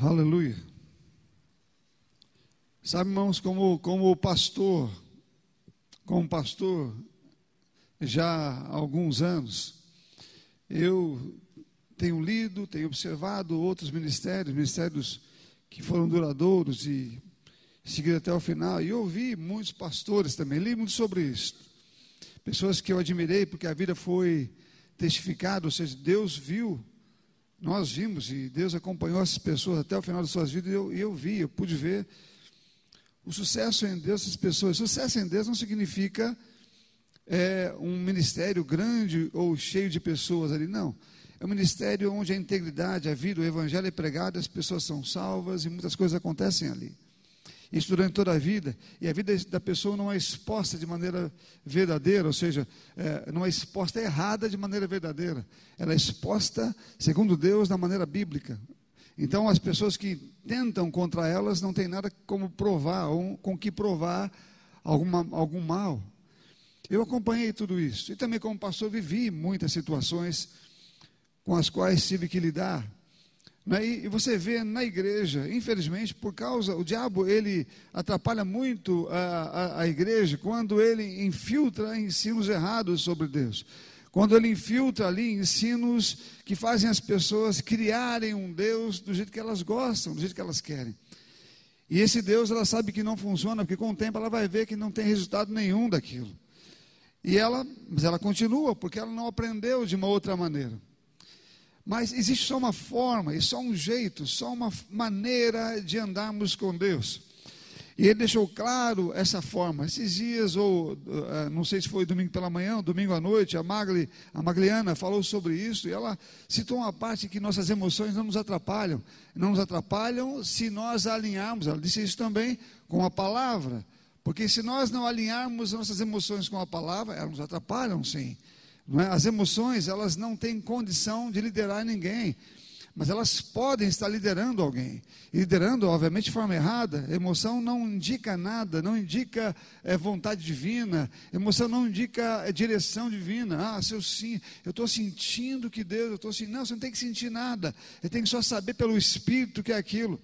Aleluia. Sabe, irmãos, como, como pastor, como pastor, já há alguns anos, eu tenho lido, tenho observado outros ministérios, ministérios que foram duradouros e seguiram até o final, e ouvi muitos pastores também, li muito sobre isso. Pessoas que eu admirei porque a vida foi testificada, ou seja, Deus viu nós vimos e Deus acompanhou essas pessoas até o final de suas vidas e eu, eu vi, eu pude ver o sucesso em Deus dessas pessoas. Sucesso em Deus não significa é, um ministério grande ou cheio de pessoas ali, não. É um ministério onde a integridade, a vida, o evangelho é pregado, as pessoas são salvas e muitas coisas acontecem ali. Isso durante toda a vida. E a vida da pessoa não é exposta de maneira verdadeira, ou seja, é, não é exposta errada de maneira verdadeira. Ela é exposta, segundo Deus, da maneira bíblica. Então, as pessoas que tentam contra elas não têm nada como provar, ou com que provar alguma, algum mal. Eu acompanhei tudo isso. E também, como pastor, vivi muitas situações com as quais tive que lidar. Né? E você vê na igreja, infelizmente, por causa, o diabo ele atrapalha muito a, a, a igreja quando ele infiltra ensinos errados sobre Deus. Quando ele infiltra ali ensinos que fazem as pessoas criarem um Deus do jeito que elas gostam, do jeito que elas querem. E esse Deus ela sabe que não funciona, porque com o tempo ela vai ver que não tem resultado nenhum daquilo. E ela, mas ela continua, porque ela não aprendeu de uma outra maneira. Mas existe só uma forma, e só um jeito, só uma maneira de andarmos com Deus. E ele deixou claro essa forma. Esses dias, ou uh, não sei se foi domingo pela manhã, ou domingo à noite, a, Magli, a Magliana falou sobre isso, e ela citou uma parte que nossas emoções não nos atrapalham. Não nos atrapalham se nós alinharmos, ela disse isso também, com a palavra. Porque se nós não alinharmos nossas emoções com a palavra, elas nos atrapalham, sim. É? As emoções, elas não têm condição de liderar ninguém, mas elas podem estar liderando alguém. E liderando, obviamente, de forma errada. Emoção não indica nada, não indica é, vontade divina, emoção não indica é, direção divina. Ah, se eu sim, eu estou sentindo que Deus, eu estou assim, não, você não tem que sentir nada, você tem que só saber pelo Espírito que é aquilo.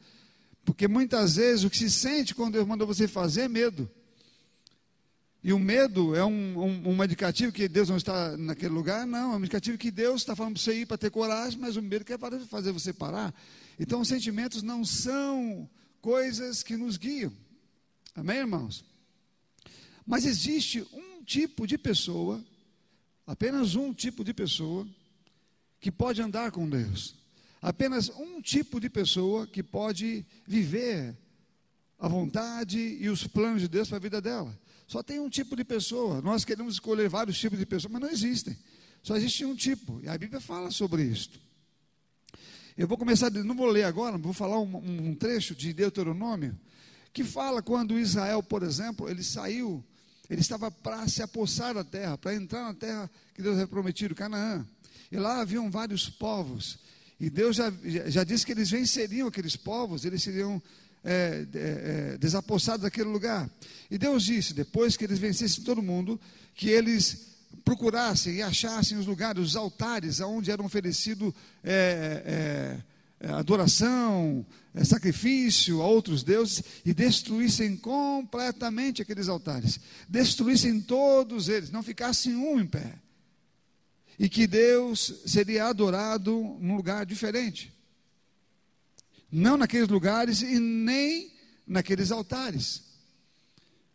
Porque muitas vezes o que se sente quando Deus manda você fazer é medo. E o medo é um, um, um, indicativo que Deus não está naquele lugar? Não, é um indicativo que Deus está falando para você ir para ter coragem, mas o medo quer fazer você parar. Então, os sentimentos não são coisas que nos guiam. Amém, irmãos? Mas existe um tipo de pessoa, apenas um tipo de pessoa, que pode andar com Deus. Apenas um tipo de pessoa que pode viver a vontade e os planos de Deus para a vida dela. Só tem um tipo de pessoa. Nós queremos escolher vários tipos de pessoas, mas não existem. Só existe um tipo. E a Bíblia fala sobre isso. Eu vou começar, não vou ler agora, vou falar um, um trecho de Deuteronômio, que fala quando Israel, por exemplo, ele saiu, ele estava para se apossar da terra, para entrar na terra que Deus havia prometido, Canaã. E lá haviam vários povos. E Deus já, já disse que eles venceriam aqueles povos, eles seriam é, é, é, desapossados daquele lugar. E Deus disse, depois que eles vencessem todo mundo, que eles procurassem e achassem os lugares, os altares, onde eram oferecido é, é, é, adoração, sacrifício a outros deuses, e destruíssem completamente aqueles altares, destruíssem todos eles, não ficasse um em pé. E que Deus seria adorado num lugar diferente não naqueles lugares e nem naqueles altares.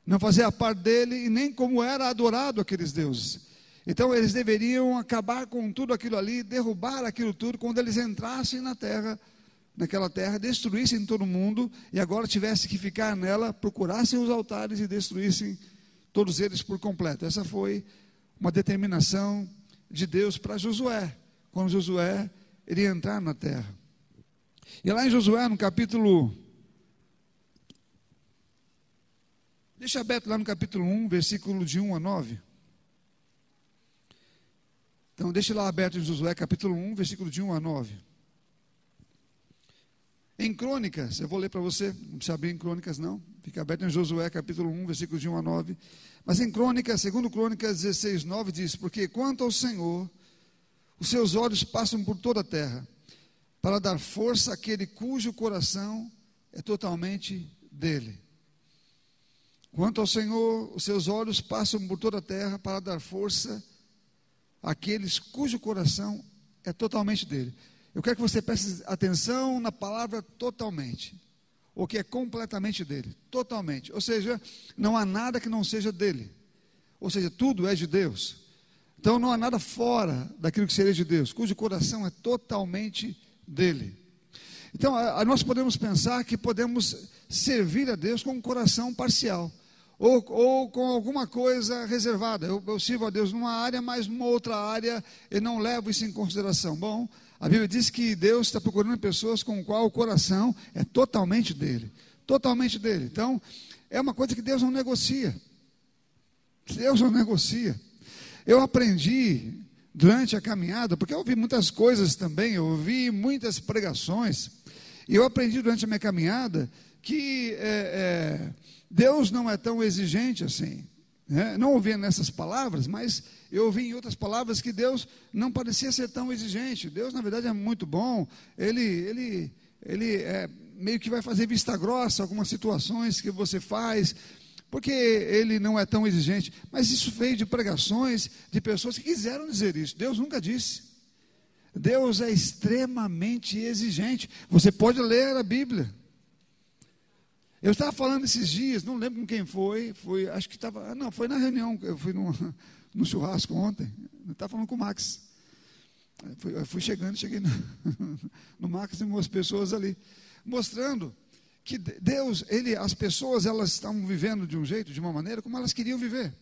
Não fazia parte dele e nem como era adorado aqueles deuses. Então eles deveriam acabar com tudo aquilo ali, derrubar aquilo tudo quando eles entrassem na terra, naquela terra, destruíssem todo mundo e agora tivesse que ficar nela, procurassem os altares e destruíssem todos eles por completo. Essa foi uma determinação de Deus para Josué, quando Josué iria entrar na terra. E lá em Josué, no capítulo. Deixa aberto lá no capítulo 1, versículo de 1 a 9. Então, deixa lá aberto em Josué, capítulo 1, versículo de 1 a 9. Em Crônicas, eu vou ler para você, não precisa abrir em Crônicas não, fica aberto em Josué, capítulo 1, versículo de 1 a 9. Mas em Crônicas, segundo Crônicas 16, 9, diz: Porque quanto ao Senhor, os seus olhos passam por toda a terra para dar força àquele cujo coração é totalmente dele. Quanto ao Senhor, os seus olhos passam por toda a terra para dar força àqueles cujo coração é totalmente dele. Eu quero que você preste atenção na palavra totalmente, o que é completamente dele, totalmente. Ou seja, não há nada que não seja dele. Ou seja, tudo é de Deus. Então não há nada fora daquilo que seria de Deus, cujo coração é totalmente dele. Então nós podemos pensar que podemos servir a Deus com um coração parcial. Ou, ou, com alguma coisa reservada. Eu, eu sirvo a Deus numa área, mas numa outra área eu não levo isso em consideração. Bom, a Bíblia diz que Deus está procurando pessoas com o qual o coração é totalmente dele. Totalmente dele. Então, é uma coisa que Deus não negocia. Deus não negocia. Eu aprendi durante a caminhada, porque eu ouvi muitas coisas também, eu ouvi muitas pregações, e eu aprendi durante a minha caminhada que é, é, Deus não é tão exigente assim. Né? Não ouvi nessas palavras, mas eu ouvi em outras palavras que Deus não parecia ser tão exigente. Deus, na verdade, é muito bom. Ele, ele, ele é, meio que vai fazer vista grossa algumas situações que você faz, porque ele não é tão exigente. Mas isso veio de pregações de pessoas que quiseram dizer isso. Deus nunca disse. Deus é extremamente exigente. Você pode ler a Bíblia. Eu estava falando esses dias, não lembro com quem foi, foi acho que estava, ah, não, foi na reunião, eu fui no, no churrasco ontem, eu estava falando com o Max. Eu fui chegando, cheguei no, no Max e umas pessoas ali, mostrando que Deus, ele, as pessoas, elas estavam vivendo de um jeito, de uma maneira, como elas queriam viver.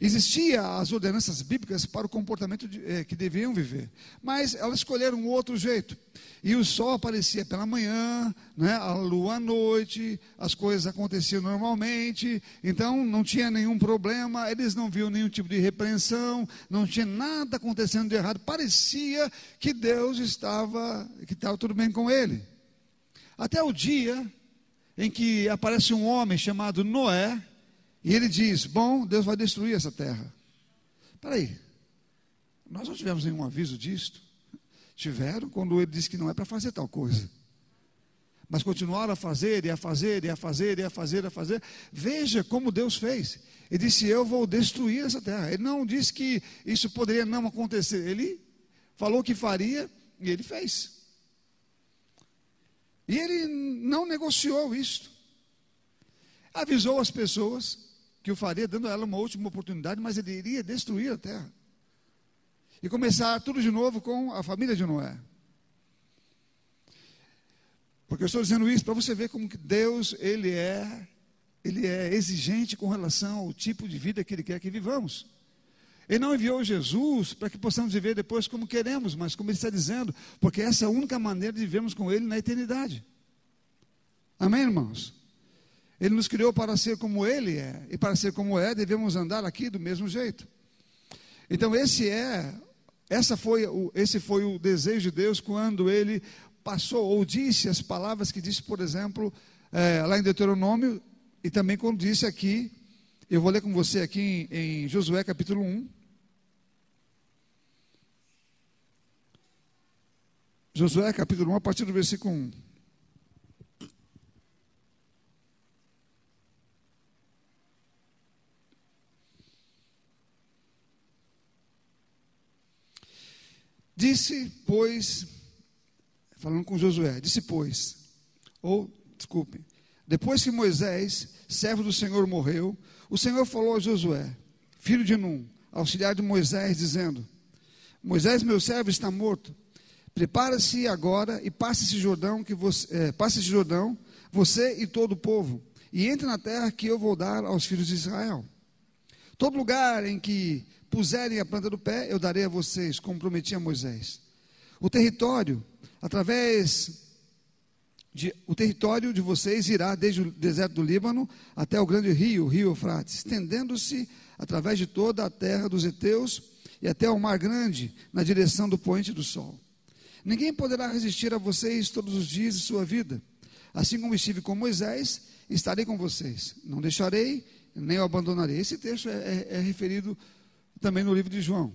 Existia as ordenanças bíblicas para o comportamento de, eh, que deviam viver, mas elas escolheram um outro jeito. E o sol aparecia pela manhã, né, a lua à noite, as coisas aconteciam normalmente, então não tinha nenhum problema, eles não viam nenhum tipo de repreensão, não tinha nada acontecendo de errado. Parecia que Deus estava, que estava tudo bem com ele. Até o dia em que aparece um homem chamado Noé, e ele diz: Bom, Deus vai destruir essa terra. Espera aí, nós não tivemos nenhum aviso disto. Tiveram quando ele disse que não é para fazer tal coisa. Mas continuaram a fazer, e a fazer, e a fazer, e a fazer, e a fazer. Veja como Deus fez. Ele disse: Eu vou destruir essa terra. Ele não disse que isso poderia não acontecer. Ele falou que faria, e ele fez. E ele não negociou isto. Avisou as pessoas que o faria, dando a ela uma última oportunidade, mas ele iria destruir a terra. E começar tudo de novo com a família de Noé. Porque eu estou dizendo isso para você ver como que Deus, ele é, ele é exigente com relação ao tipo de vida que ele quer que vivamos. Ele não enviou Jesus para que possamos viver depois como queremos, mas como ele está dizendo, porque essa é a única maneira de vivermos com ele na eternidade. Amém, irmãos? Ele nos criou para ser como Ele é, e para ser como é, devemos andar aqui do mesmo jeito. Então esse é, essa foi o, esse foi o desejo de Deus quando Ele passou ou disse as palavras que disse, por exemplo, é, lá em Deuteronômio e também quando disse aqui, eu vou ler com você aqui em, em Josué capítulo 1. Josué capítulo 1, a partir do versículo 1. Disse, pois, falando com Josué, disse, pois, ou, desculpe, depois que Moisés, servo do Senhor, morreu, o Senhor falou a Josué, filho de Num, auxiliar de Moisés, dizendo: Moisés, meu servo, está morto. Prepara-se agora e passe esse Jordão que você, é, passe esse Jordão, você e todo o povo, e entre na terra que eu vou dar aos filhos de Israel. Todo lugar em que puserem a planta do pé, eu darei a vocês, como prometi a Moisés. O território, através de, o território de vocês irá desde o deserto do Líbano até o grande rio, o rio Eufrates, estendendo-se através de toda a terra dos heteus e até o mar grande, na direção do poente do sol. Ninguém poderá resistir a vocês todos os dias de sua vida. Assim como estive com Moisés, estarei com vocês. Não deixarei, nem o abandonarei. Esse texto é, é, é referido também no livro de João.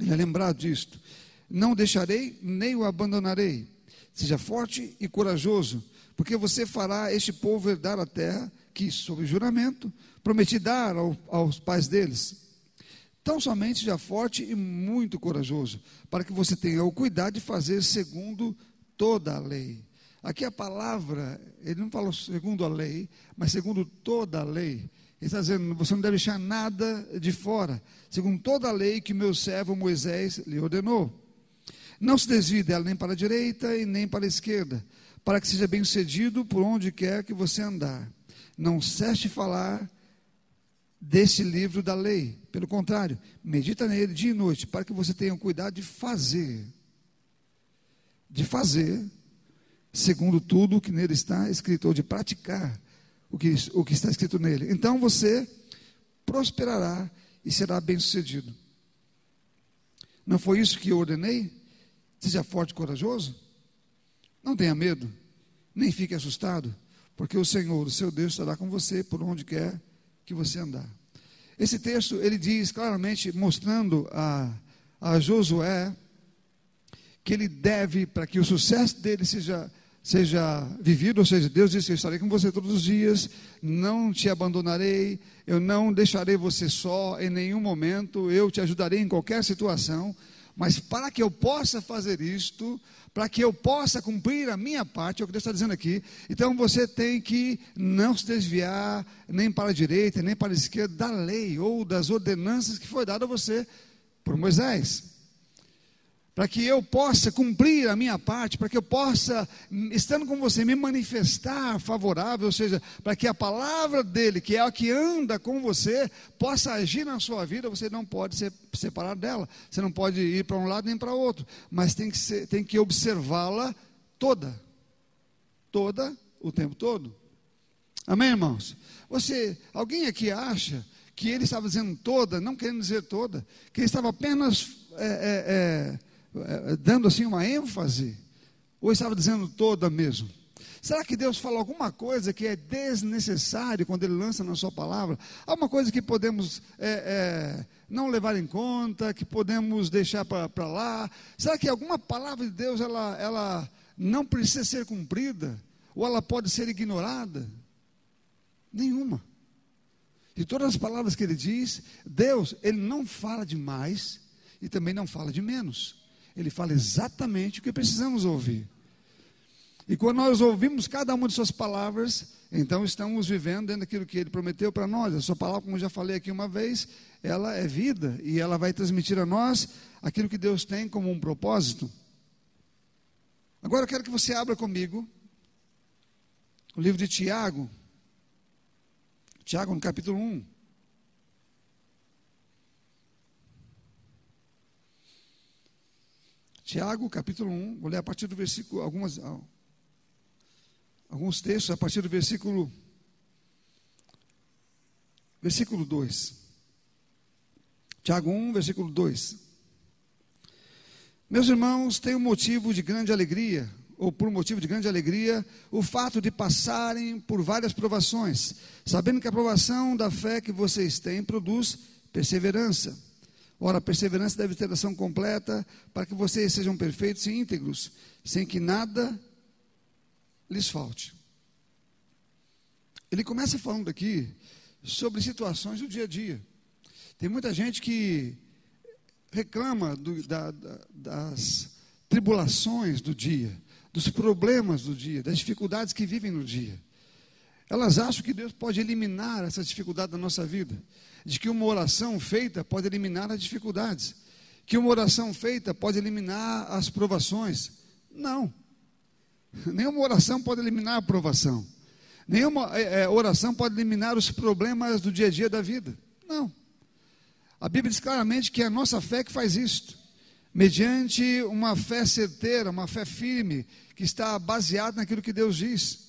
Ele é lembrado disto. não deixarei nem o abandonarei. Seja forte e corajoso, porque você fará este povo herdar a terra que, sob juramento, prometi dar ao, aos pais deles. Tão somente seja forte e muito corajoso, para que você tenha o cuidado de fazer segundo toda a lei. Aqui a palavra, ele não falou segundo a lei, mas segundo toda a lei. Ele está dizendo: você não deve deixar nada de fora, segundo toda a lei que meu servo Moisés lhe ordenou. Não se desvie dela nem para a direita e nem para a esquerda, para que seja bem sucedido por onde quer que você andar. Não cesse de falar desse livro da lei. Pelo contrário, medita nele dia e noite, para que você tenha cuidado de fazer. De fazer, segundo tudo o que nele está escrito, ou de praticar o que, o que está escrito nele. Então você prosperará e será bem-sucedido. Não foi isso que eu ordenei? Seja forte e corajoso. Não tenha medo, nem fique assustado, porque o Senhor, o seu Deus, estará com você por onde quer que você andar. Esse texto, ele diz claramente, mostrando a, a Josué, que ele deve, para que o sucesso dele seja seja vivido, ou seja, Deus disse: Eu estarei com você todos os dias, não te abandonarei, eu não deixarei você só em nenhum momento, eu te ajudarei em qualquer situação. Mas para que eu possa fazer isto, para que eu possa cumprir a minha parte, é o que Deus está dizendo aqui, então você tem que não se desviar nem para a direita, nem para a esquerda da lei ou das ordenanças que foi dada a você por Moisés para que eu possa cumprir a minha parte, para que eu possa, estando com você, me manifestar favorável, ou seja, para que a palavra dele, que é a que anda com você, possa agir na sua vida, você não pode ser separado dela, você não pode ir para um lado nem para outro, mas tem que, ser, tem que observá-la toda, toda, o tempo todo. Amém, irmãos? Você, alguém aqui acha que ele estava dizendo toda, não querendo dizer toda, que ele estava apenas é, é, é, dando assim uma ênfase? Ou estava dizendo toda mesmo? Será que Deus fala alguma coisa que é desnecessário quando Ele lança na Sua palavra? Alguma coisa que podemos é, é, não levar em conta, que podemos deixar para lá? Será que alguma palavra de Deus ela, ela não precisa ser cumprida? Ou ela pode ser ignorada? Nenhuma. De todas as palavras que Ele diz, Deus, Ele não fala de mais e também não fala de menos ele fala exatamente o que precisamos ouvir. E quando nós ouvimos cada uma de suas palavras, então estamos vivendo dentro daquilo que ele prometeu para nós. A sua palavra, como eu já falei aqui uma vez, ela é vida e ela vai transmitir a nós aquilo que Deus tem como um propósito. Agora eu quero que você abra comigo o livro de Tiago. Tiago, no capítulo 1. Tiago, capítulo 1, vou ler a partir do versículo, algumas, alguns textos, a partir do versículo, versículo 2. Tiago 1, versículo 2. Meus irmãos, tenho motivo de grande alegria, ou por motivo de grande alegria, o fato de passarem por várias provações, sabendo que a provação da fé que vocês têm produz perseverança. Ora, a perseverança deve ter ação completa para que vocês sejam perfeitos e íntegros, sem que nada lhes falte. Ele começa falando aqui sobre situações do dia a dia. Tem muita gente que reclama do, da, da, das tribulações do dia, dos problemas do dia, das dificuldades que vivem no dia. Elas acham que Deus pode eliminar essa dificuldade da nossa vida de que uma oração feita pode eliminar as dificuldades, que uma oração feita pode eliminar as provações. Não. Nenhuma oração pode eliminar a provação. Nenhuma é, é, oração pode eliminar os problemas do dia a dia da vida. Não. A Bíblia diz claramente que é a nossa fé que faz isto. Mediante uma fé certeira, uma fé firme, que está baseada naquilo que Deus diz.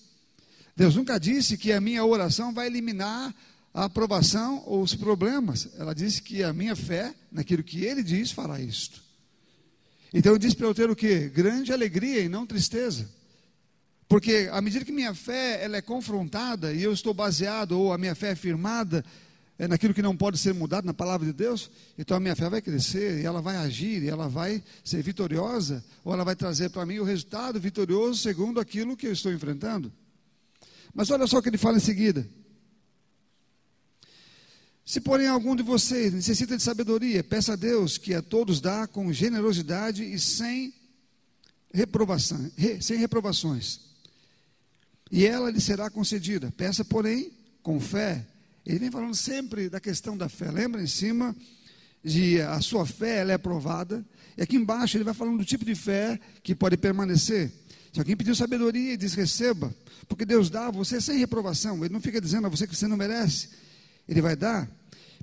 Deus nunca disse que a minha oração vai eliminar a aprovação ou os problemas. Ela disse que a minha fé, naquilo que ele diz, fará isto. Então eu disse para eu ter o que? Grande alegria e não tristeza. Porque à medida que minha fé ela é confrontada e eu estou baseado, ou a minha fé é firmada é naquilo que não pode ser mudado na palavra de Deus, então a minha fé vai crescer, e ela vai agir, e ela vai ser vitoriosa, ou ela vai trazer para mim o resultado vitorioso segundo aquilo que eu estou enfrentando. Mas olha só o que ele fala em seguida. Se porém algum de vocês necessita de sabedoria, peça a Deus que a todos dá com generosidade e sem reprovação, sem reprovações. E ela lhe será concedida. Peça, porém, com fé. Ele vem falando sempre da questão da fé. Lembra em cima de a sua fé ela é aprovada. E aqui embaixo ele vai falando do tipo de fé que pode permanecer. Se alguém pediu sabedoria e diz receba, porque Deus dá a você sem reprovação. Ele não fica dizendo a você que você não merece. Ele vai dar.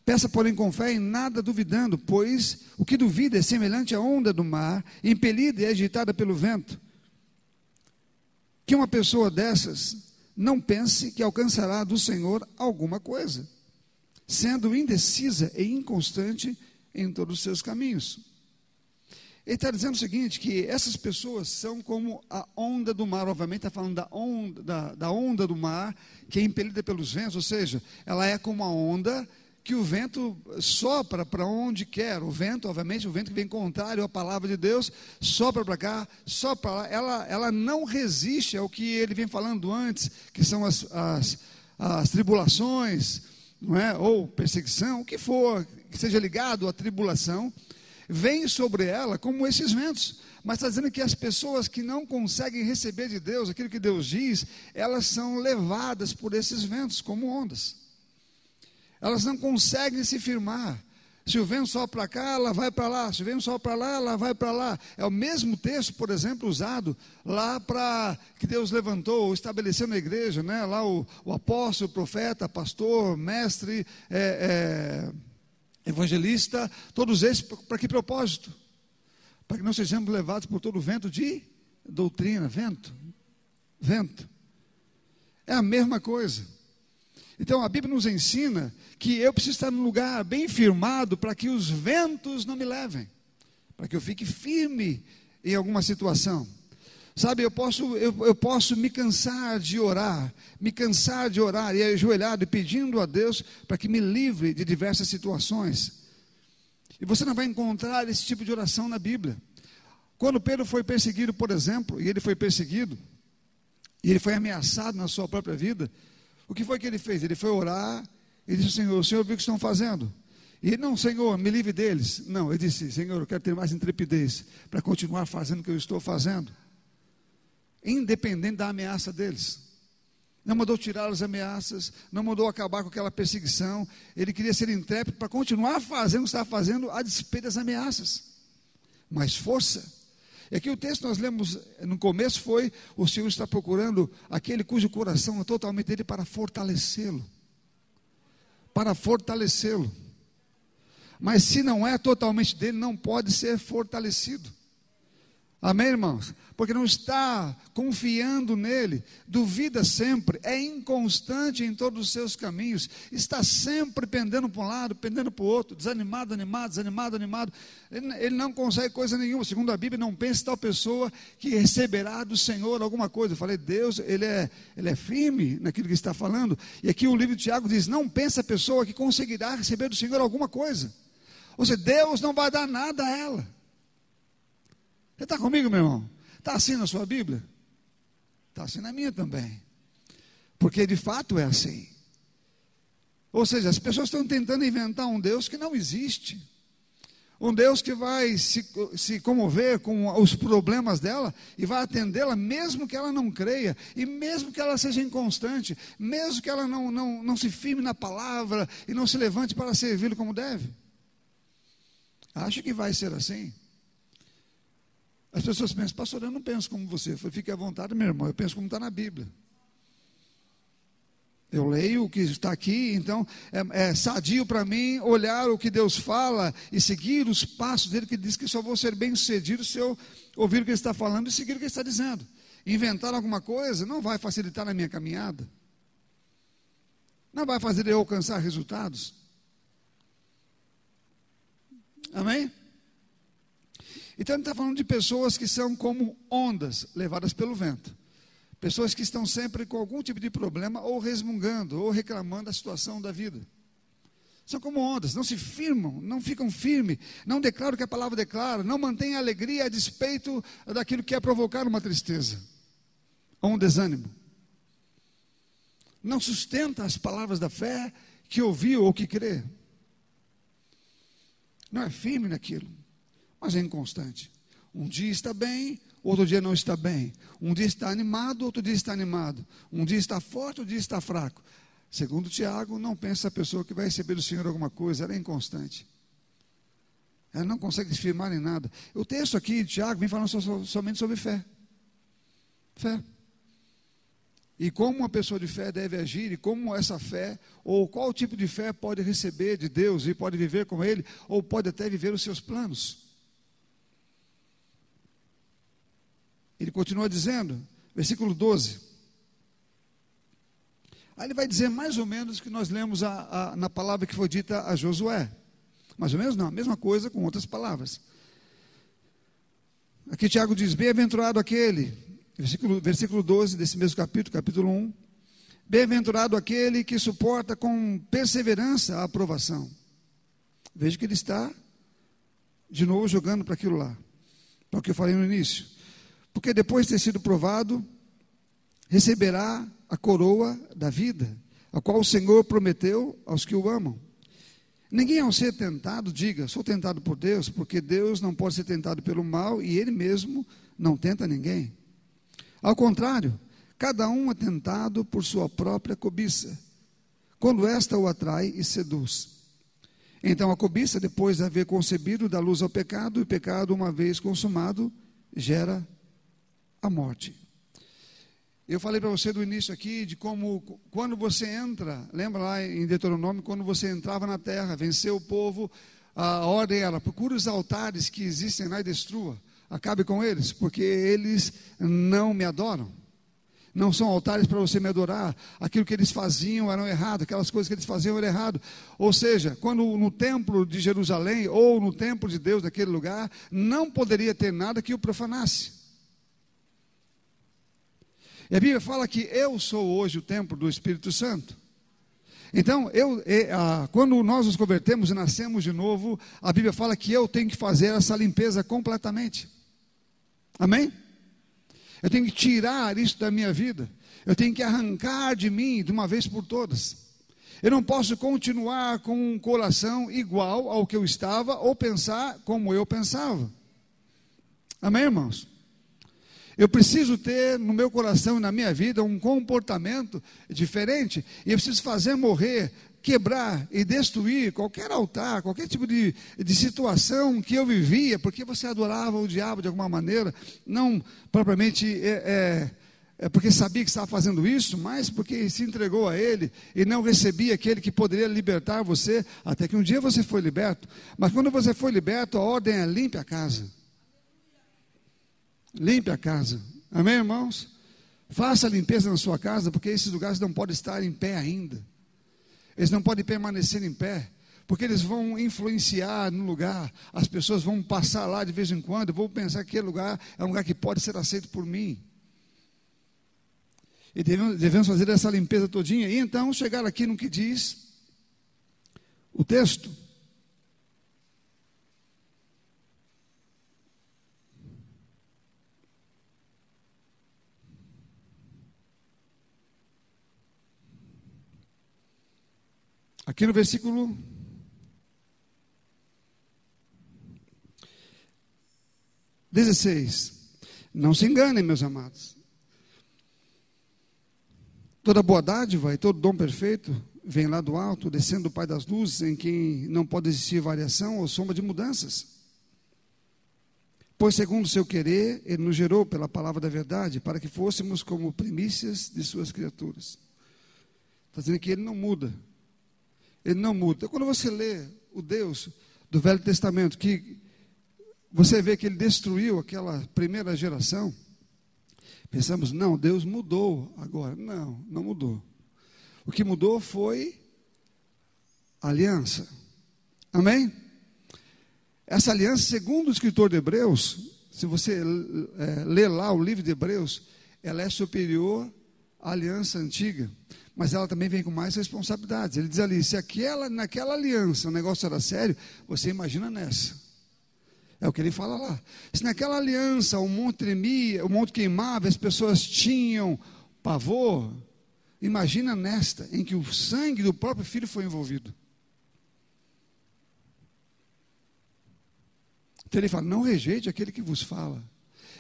Peça, porém, com fé e nada duvidando, pois o que duvida é semelhante à onda do mar, impelida e agitada pelo vento. Que uma pessoa dessas não pense que alcançará do Senhor alguma coisa, sendo indecisa e inconstante em todos os seus caminhos. Ele está dizendo o seguinte: que essas pessoas são como a onda do mar, obviamente está falando da onda, da, da onda do mar, que é impelida pelos ventos, ou seja, ela é como a onda que o vento sopra para onde quer. O vento, obviamente, o vento que vem contrário à palavra de Deus, sopra para cá, sopra lá. Ela, ela não resiste ao que ele vem falando antes, que são as, as, as tribulações, não é? ou perseguição, o que for, que seja ligado à tribulação, vem sobre ela como esses ventos. Mas está dizendo que as pessoas que não conseguem receber de Deus aquilo que Deus diz, elas são levadas por esses ventos como ondas. Elas não conseguem se firmar. Se o vento sopra para cá, ela vai para lá. Se o vento sopra para lá, ela vai para lá. É o mesmo texto, por exemplo, usado lá para que Deus levantou, estabeleceu na igreja, né? Lá o, o apóstolo, profeta, pastor, mestre, é, é, evangelista, todos esses para que propósito? Para que não sejamos levados por todo o vento de doutrina, vento, vento. É a mesma coisa. Então a Bíblia nos ensina que eu preciso estar num lugar bem firmado para que os ventos não me levem, para que eu fique firme em alguma situação. Sabe, eu posso, eu, eu posso me cansar de orar, me cansar de orar e ajoelhado e pedindo a Deus para que me livre de diversas situações. E você não vai encontrar esse tipo de oração na Bíblia. Quando Pedro foi perseguido, por exemplo, e ele foi perseguido, e ele foi ameaçado na sua própria vida, o que foi que ele fez? Ele foi orar e disse: Senhor, o Senhor viu o que estão fazendo? E não, Senhor, me livre deles. Não, ele disse: Senhor, eu quero ter mais intrepidez para continuar fazendo o que eu estou fazendo, independente da ameaça deles. Não mandou tirar as ameaças, não mandou acabar com aquela perseguição. Ele queria ser intrépido para continuar fazendo o que estava fazendo a despeito das ameaças. Mais força, e aqui o texto nós lemos no começo foi: o Senhor está procurando aquele cujo coração é totalmente dele para fortalecê-lo. Para fortalecê-lo. Mas se não é totalmente dele, não pode ser fortalecido. Amém, irmãos? Porque não está confiando nele, duvida sempre, é inconstante em todos os seus caminhos, está sempre pendendo para um lado, pendendo para o outro, desanimado, animado, desanimado, animado. Ele, ele, não consegue coisa nenhuma. Segundo a Bíblia, não pense tal pessoa que receberá do Senhor alguma coisa. Eu falei, Deus, ele é, ele é firme naquilo que está falando. E aqui o livro de Tiago diz: não pense a pessoa que conseguirá receber do Senhor alguma coisa. Ou seja, Deus não vai dar nada a ela. Você está comigo, meu irmão? Está assim na sua Bíblia? Está assim na minha também. Porque de fato é assim. Ou seja, as pessoas estão tentando inventar um Deus que não existe. Um Deus que vai se, se comover com os problemas dela e vai atendê-la, mesmo que ela não creia, e mesmo que ela seja inconstante, mesmo que ela não, não, não se firme na palavra e não se levante para servi-lo como deve. Acho que vai ser assim. As pessoas pensam, pastor, eu não penso como você. Eu fique à vontade, meu irmão, eu penso como está na Bíblia. Eu leio o que está aqui, então é, é sadio para mim olhar o que Deus fala e seguir os passos dele, que diz que só vou ser bem sucedido se eu ouvir o que ele está falando e seguir o que ele está dizendo. Inventar alguma coisa não vai facilitar na minha caminhada, não vai fazer eu alcançar resultados. Amém? Então ele está falando de pessoas que são como ondas levadas pelo vento. Pessoas que estão sempre com algum tipo de problema, ou resmungando, ou reclamando da situação da vida. São como ondas, não se firmam, não ficam firmes, não declaram o que a palavra declara, não mantêm a alegria a despeito daquilo que é provocar uma tristeza ou um desânimo. Não sustenta as palavras da fé que ouviu ou que crê. Não é firme naquilo, mas é inconstante. Um dia está bem, outro dia não está bem. Um dia está animado, outro dia está animado. Um dia está forte, outro dia está fraco. Segundo Tiago, não pensa a pessoa que vai receber do Senhor alguma coisa, ela é inconstante. Ela não consegue se firmar em nada. O texto aqui de Tiago vem falando somente sobre fé. Fé. E como uma pessoa de fé deve agir, e como essa fé, ou qual tipo de fé pode receber de Deus e pode viver com Ele, ou pode até viver os seus planos. Continua dizendo, versículo 12. Aí ele vai dizer mais ou menos o que nós lemos a, a, na palavra que foi dita a Josué. Mais ou menos não, a mesma coisa com outras palavras. Aqui Tiago diz: Bem-aventurado aquele, versículo, versículo 12 desse mesmo capítulo, capítulo 1. Bem-aventurado aquele que suporta com perseverança a aprovação. Veja que ele está de novo jogando para aquilo lá, para o que eu falei no início. Porque depois de ter sido provado, receberá a coroa da vida, a qual o Senhor prometeu aos que o amam. Ninguém ao ser tentado diga, sou tentado por Deus, porque Deus não pode ser tentado pelo mal e Ele mesmo não tenta ninguém. Ao contrário, cada um é tentado por sua própria cobiça, quando esta o atrai e seduz. Então a cobiça, depois de haver concebido, dá luz ao pecado, e o pecado, uma vez consumado, gera a morte. Eu falei para você do início aqui de como, quando você entra, lembra lá em Deuteronômio, quando você entrava na terra, venceu o povo, a ordem era: procure os altares que existem lá e destrua, acabe com eles, porque eles não me adoram. Não são altares para você me adorar. Aquilo que eles faziam era errado, aquelas coisas que eles faziam era errado. Ou seja, quando no templo de Jerusalém ou no templo de Deus daquele lugar, não poderia ter nada que o profanasse. E a Bíblia fala que eu sou hoje o templo do Espírito Santo. Então, eu, quando nós nos convertemos e nascemos de novo, a Bíblia fala que eu tenho que fazer essa limpeza completamente. Amém? Eu tenho que tirar isso da minha vida. Eu tenho que arrancar de mim de uma vez por todas. Eu não posso continuar com um coração igual ao que eu estava ou pensar como eu pensava. Amém, irmãos? Eu preciso ter no meu coração e na minha vida um comportamento diferente, e eu preciso fazer morrer, quebrar e destruir qualquer altar, qualquer tipo de, de situação que eu vivia, porque você adorava o diabo de alguma maneira, não propriamente é, é, é porque sabia que estava fazendo isso, mas porque se entregou a ele e não recebia aquele que poderia libertar você, até que um dia você foi liberto. Mas quando você foi liberto, a ordem é limpe a casa. Limpe a casa. Amém, irmãos? Faça a limpeza na sua casa, porque esses lugares não podem estar em pé ainda. Eles não podem permanecer em pé, porque eles vão influenciar no lugar. As pessoas vão passar lá de vez em quando, vão pensar que aquele lugar é um lugar que pode ser aceito por mim. E devemos, devemos fazer essa limpeza todinha. E então chegar aqui no que diz o texto. Aqui no versículo dezesseis. Não se enganem, meus amados. Toda boa dádiva e todo dom perfeito vem lá do alto, descendo do Pai das luzes, em quem não pode existir variação ou sombra de mudanças. Pois, segundo o seu querer, Ele nos gerou pela palavra da verdade, para que fôssemos como primícias de Suas criaturas. Está dizendo que Ele não muda, ele não muda. Então, quando você lê o Deus do Velho Testamento, que você vê que ele destruiu aquela primeira geração, pensamos, não, Deus mudou agora. Não, não mudou. O que mudou foi a aliança. Amém? Essa aliança, segundo o escritor de Hebreus, se você é, ler lá o livro de Hebreus, ela é superior a aliança antiga, mas ela também vem com mais responsabilidades. Ele diz ali: se aquela, naquela aliança o negócio era sério, você imagina nessa. É o que ele fala lá. Se naquela aliança o monte tremia, o monte queimava, as pessoas tinham pavor, imagina nesta, em que o sangue do próprio filho foi envolvido. Então ele fala: não rejeite aquele que vos fala.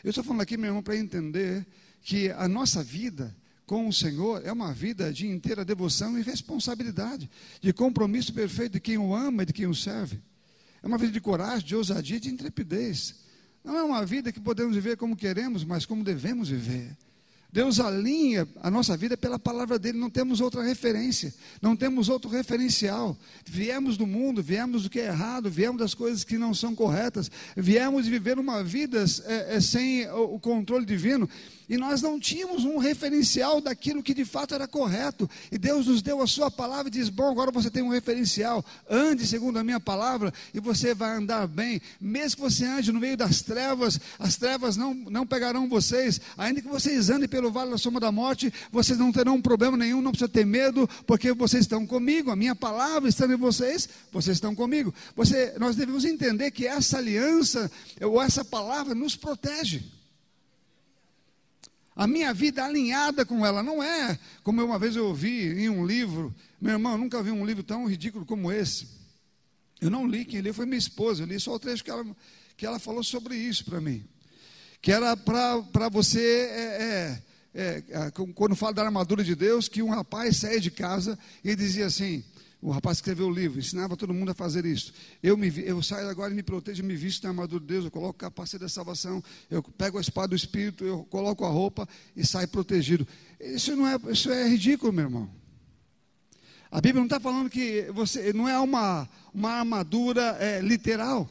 Eu estou falando aqui, meu irmão, para entender que a nossa vida com o Senhor é uma vida de inteira devoção e responsabilidade, de compromisso perfeito de quem o ama e de quem o serve. É uma vida de coragem, de ousadia, de intrepidez. Não é uma vida que podemos viver como queremos, mas como devemos viver. Deus alinha a nossa vida pela palavra dele, não temos outra referência, não temos outro referencial. Viemos do mundo, viemos do que é errado, viemos das coisas que não são corretas, viemos viver uma vida é, é, sem o controle divino e nós não tínhamos um referencial daquilo que de fato era correto. E Deus nos deu a sua palavra e diz: Bom, agora você tem um referencial. Ande segundo a minha palavra e você vai andar bem. Mesmo que você ande no meio das trevas, as trevas não, não pegarão vocês. Ainda que vocês andem pelo vale da sombra da morte, vocês não terão problema nenhum, não precisa ter medo, porque vocês estão comigo. A minha palavra está em vocês, vocês estão comigo. Você, nós devemos entender que essa aliança, ou essa palavra, nos protege a minha vida alinhada com ela. Não é como uma vez eu ouvi em um livro, meu irmão, nunca vi um livro tão ridículo como esse. Eu não li, quem leu foi minha esposa, eu li só o trecho que ela, que ela falou sobre isso para mim. Que era para você, é, é, é, quando fala da armadura de Deus, que um rapaz saía de casa e dizia assim: o rapaz escreveu o livro, ensinava todo mundo a fazer isso. Eu, me, eu saio agora e me protejo, me visto na armadura de Deus, eu coloco o capacete da salvação, eu pego a espada do Espírito, eu coloco a roupa e saio protegido. Isso, não é, isso é ridículo, meu irmão. A Bíblia não está falando que você não é uma, uma armadura é, literal.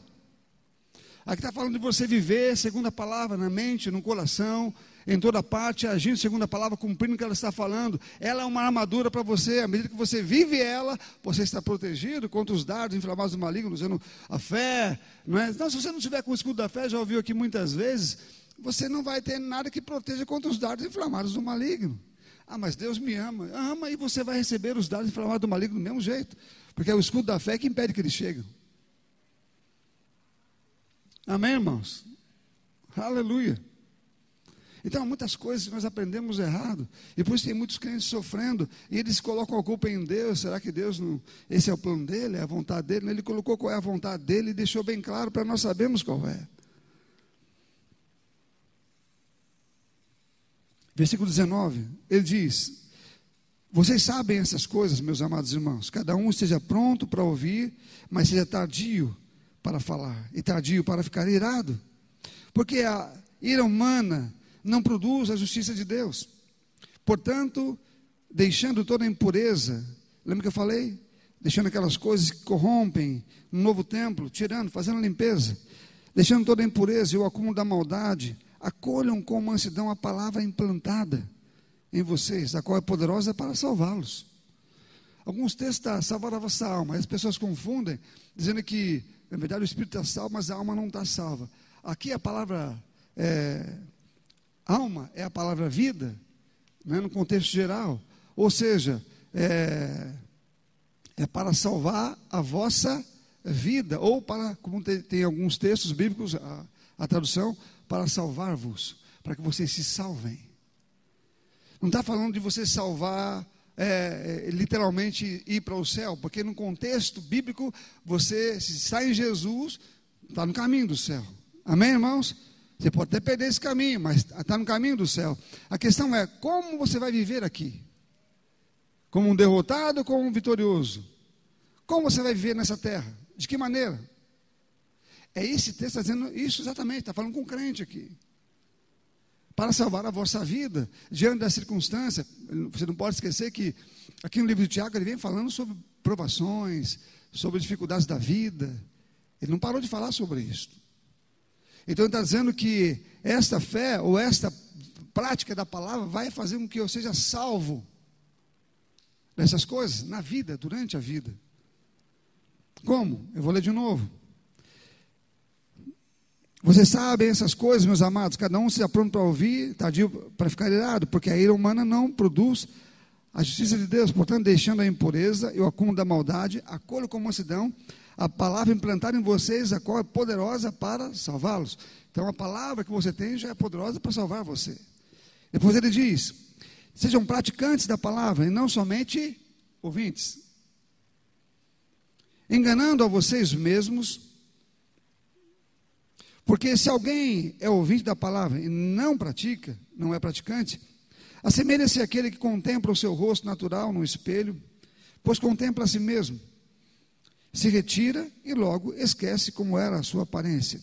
Aqui está falando de você viver segundo a palavra, na mente, no coração, em toda parte, agindo segundo a palavra, cumprindo o que ela está falando. Ela é uma armadura para você. À medida que você vive ela, você está protegido contra os dardos inflamados do maligno, usando a fé. Não é? Então, se você não tiver com o escudo da fé, já ouviu aqui muitas vezes, você não vai ter nada que proteja contra os dardos inflamados do maligno. Ah, mas Deus me ama. Ama e você vai receber os dardos inflamados do maligno do mesmo jeito. Porque é o escudo da fé que impede que eles cheguem. Amém, irmãos? Aleluia. Então, muitas coisas nós aprendemos errado. E por isso tem muitos crentes sofrendo. E eles colocam a culpa em Deus. Será que Deus não. Esse é o plano dele? É a vontade dele? Ele colocou qual é a vontade dele e deixou bem claro para nós sabermos qual é. Versículo 19. Ele diz: Vocês sabem essas coisas, meus amados irmãos. Cada um esteja pronto para ouvir, mas seja tardio para falar e tardio para ficar irado. Porque a ira humana não produz a justiça de Deus. Portanto, deixando toda a impureza, lembra que eu falei? Deixando aquelas coisas que corrompem no novo templo, tirando, fazendo limpeza, deixando toda impureza e o acúmulo da maldade, acolham com mansidão a palavra implantada em vocês, a qual é poderosa para salvá-los. Alguns textos está salvar a vossa alma, as pessoas confundem, dizendo que, na verdade, o espírito está salvo, mas a alma não está salva. Aqui a palavra é, Alma é a palavra vida, né, no contexto geral. Ou seja, é, é para salvar a vossa vida, ou para, como tem, tem alguns textos bíblicos, a, a tradução, para salvar-vos, para que vocês se salvem. Não está falando de você salvar é, é literalmente ir para o céu, porque no contexto bíblico, você, se está em Jesus, está no caminho do céu. Amém, irmãos? Você pode até perder esse caminho, mas está no caminho do céu. A questão é como você vai viver aqui? Como um derrotado ou como um vitorioso? Como você vai viver nessa terra? De que maneira? É esse texto está dizendo isso exatamente, está falando com o crente aqui. Para salvar a vossa vida, diante da circunstância, você não pode esquecer que aqui no livro de Tiago ele vem falando sobre provações, sobre dificuldades da vida. Ele não parou de falar sobre isso. Então ele está dizendo que esta fé ou esta prática da palavra vai fazer com que eu seja salvo dessas coisas na vida, durante a vida. Como? Eu vou ler de novo. Vocês sabem essas coisas, meus amados, cada um se apronta para ouvir, tardio para ficar irado, porque a ira humana não produz a justiça de Deus, portanto, deixando a impureza e o acúmulo da maldade, acolho com mansidão a palavra implantada em vocês, a qual é poderosa para salvá-los. Então, a palavra que você tem já é poderosa para salvar você. Depois ele diz: sejam praticantes da palavra e não somente ouvintes, enganando a vocês mesmos, porque se alguém é ouvinte da palavra e não pratica, não é praticante, assemelha-se àquele que contempla o seu rosto natural no espelho, pois contempla a si mesmo, se retira e logo esquece como era a sua aparência.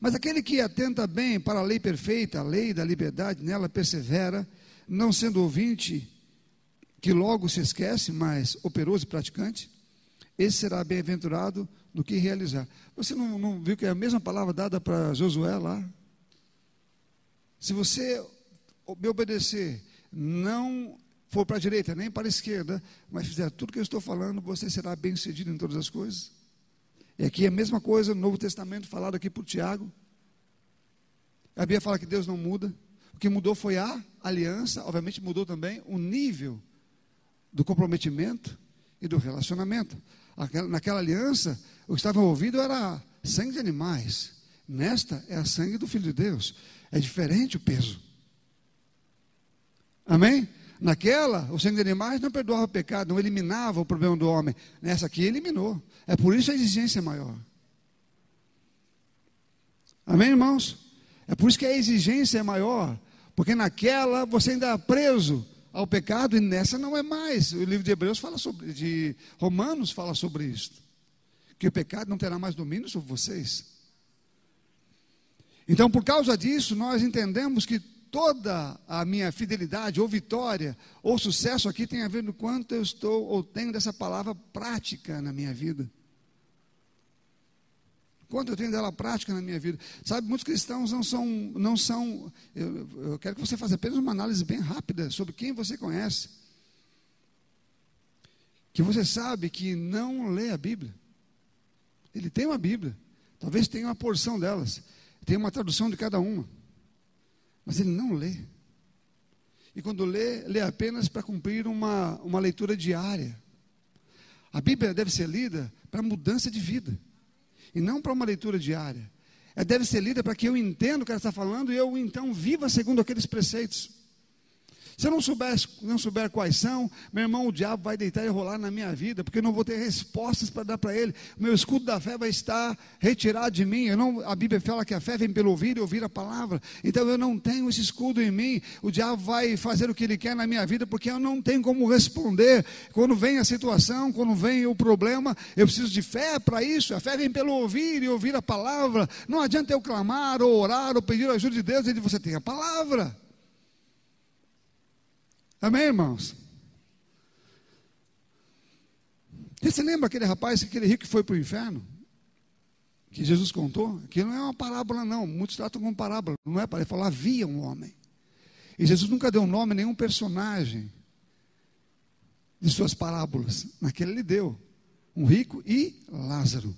Mas aquele que atenta bem para a lei perfeita, a lei da liberdade, nela persevera, não sendo ouvinte que logo se esquece, mas operoso e praticante, esse será bem-aventurado do que realizar. Você não, não, viu que é a mesma palavra dada para Josué lá? Se você me obedecer, não for para a direita nem para a esquerda, mas fizer tudo que eu estou falando, você será bem-sucedido em todas as coisas. E aqui é a mesma coisa no Novo Testamento, falado aqui por Tiago. A Bíblia fala que Deus não muda. O que mudou foi a aliança, obviamente mudou também o nível do comprometimento e do relacionamento. naquela aliança, o que estava envolvido era sangue de animais. Nesta é a sangue do Filho de Deus. É diferente o peso. Amém? Naquela, o sangue de animais não perdoava o pecado, não eliminava o problema do homem. Nessa aqui, eliminou. É por isso a exigência é maior. Amém, irmãos? É por isso que a exigência é maior. Porque naquela você ainda é preso ao pecado e nessa não é mais. O livro de Hebreus fala sobre, de Romanos fala sobre isso. Que o pecado não terá mais domínio sobre vocês. Então, por causa disso, nós entendemos que toda a minha fidelidade ou vitória ou sucesso aqui tem a ver no quanto eu estou ou tenho dessa palavra prática na minha vida. Quanto eu tenho dela prática na minha vida. Sabe, muitos cristãos não são, não são. Eu, eu quero que você faça apenas uma análise bem rápida sobre quem você conhece. Que você sabe que não lê a Bíblia. Ele tem uma Bíblia. Talvez tenha uma porção delas. Tem uma tradução de cada uma. Mas ele não lê. E quando lê, lê apenas para cumprir uma, uma leitura diária. A Bíblia deve ser lida para mudança de vida, e não para uma leitura diária. Ela deve ser lida para que eu entenda o que ela está falando e eu então viva segundo aqueles preceitos. Se eu não souber, não souber quais são, meu irmão, o diabo vai deitar e rolar na minha vida, porque eu não vou ter respostas para dar para ele. Meu escudo da fé vai estar retirado de mim. Eu não, a Bíblia fala que a fé vem pelo ouvir e ouvir a palavra. Então eu não tenho esse escudo em mim. O diabo vai fazer o que ele quer na minha vida, porque eu não tenho como responder. Quando vem a situação, quando vem o problema, eu preciso de fé para isso. A fé vem pelo ouvir e ouvir a palavra. Não adianta eu clamar ou orar ou pedir a ajuda de Deus, ele você tem a palavra. Amém, irmãos? Você lembra aquele rapaz, aquele rico que foi para o inferno? Que Jesus contou? Aquilo não é uma parábola, não. Muitos tratam como parábola. Não é para ele falou, havia um homem. E Jesus nunca deu nome a nenhum personagem de suas parábolas. Naquele ele deu. Um rico e Lázaro.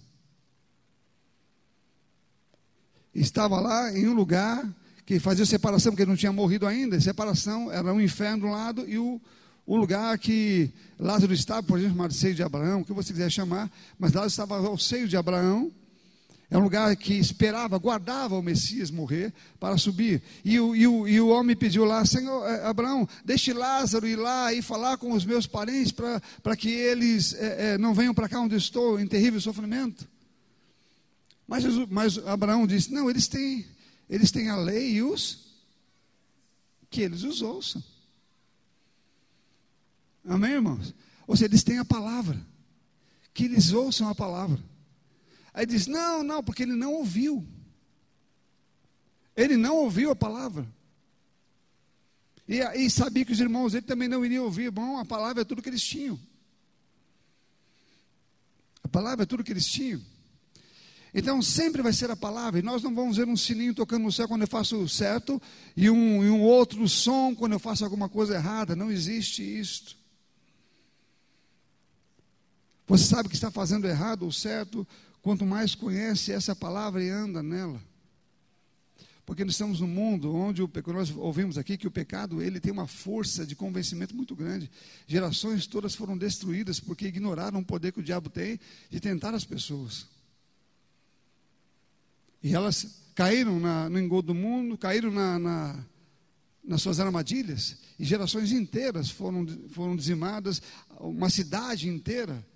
Estava lá em um lugar que fazia separação, porque ele não tinha morrido ainda, separação era um inferno de um lado e o, o lugar que Lázaro estava, por exemplo, chamado seio de Abraão, o que você quiser chamar, mas Lázaro estava ao seio de Abraão, é um lugar que esperava, guardava o Messias morrer para subir. E o, e o, e o homem pediu lá, Senhor é, Abraão, deixe Lázaro ir lá e falar com os meus parentes para que eles é, é, não venham para cá onde estou em terrível sofrimento. Mas, Jesus, mas Abraão disse: Não, eles têm, eles têm a lei e os que eles os ouçam. Amém, irmãos? Ou seja, eles têm a palavra. Que eles ouçam a palavra. Aí diz: não, não, porque ele não ouviu. Ele não ouviu a palavra. E, e sabia que os irmãos ele também não iriam ouvir. Bom, a palavra é tudo que eles tinham. A palavra é tudo que eles tinham. Então sempre vai ser a palavra, e nós não vamos ver um sininho tocando no céu quando eu faço certo, e um, e um outro som quando eu faço alguma coisa errada, não existe isto. Você sabe que está fazendo errado ou certo, quanto mais conhece essa palavra e anda nela. Porque nós estamos num mundo onde o, nós ouvimos aqui que o pecado ele tem uma força de convencimento muito grande. Gerações todas foram destruídas porque ignoraram o poder que o diabo tem de tentar as pessoas. E elas caíram na, no engodo do mundo, caíram na, na, nas suas armadilhas, e gerações inteiras foram, foram dizimadas, uma cidade inteira,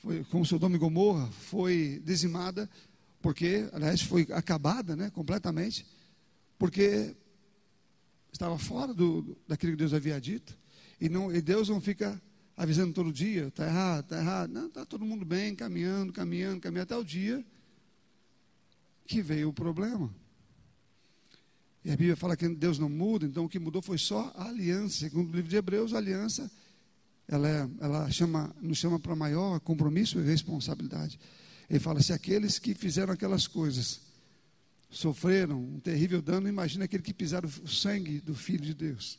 foi, como Sodoma e Gomorra, foi dizimada porque, aliás, foi acabada né, completamente, porque estava fora do, daquilo que Deus havia dito, e, não, e Deus não fica avisando todo dia, está errado, está errado, não, está todo mundo bem, caminhando, caminhando, caminhando, até o dia que veio o problema. E a Bíblia fala que Deus não muda, então o que mudou foi só a aliança. Segundo o livro de Hebreus, a aliança ela, é, ela chama, nos chama para maior compromisso e responsabilidade. Ele fala: se aqueles que fizeram aquelas coisas sofreram um terrível dano, imagina aquele que pisaram o sangue do Filho de Deus.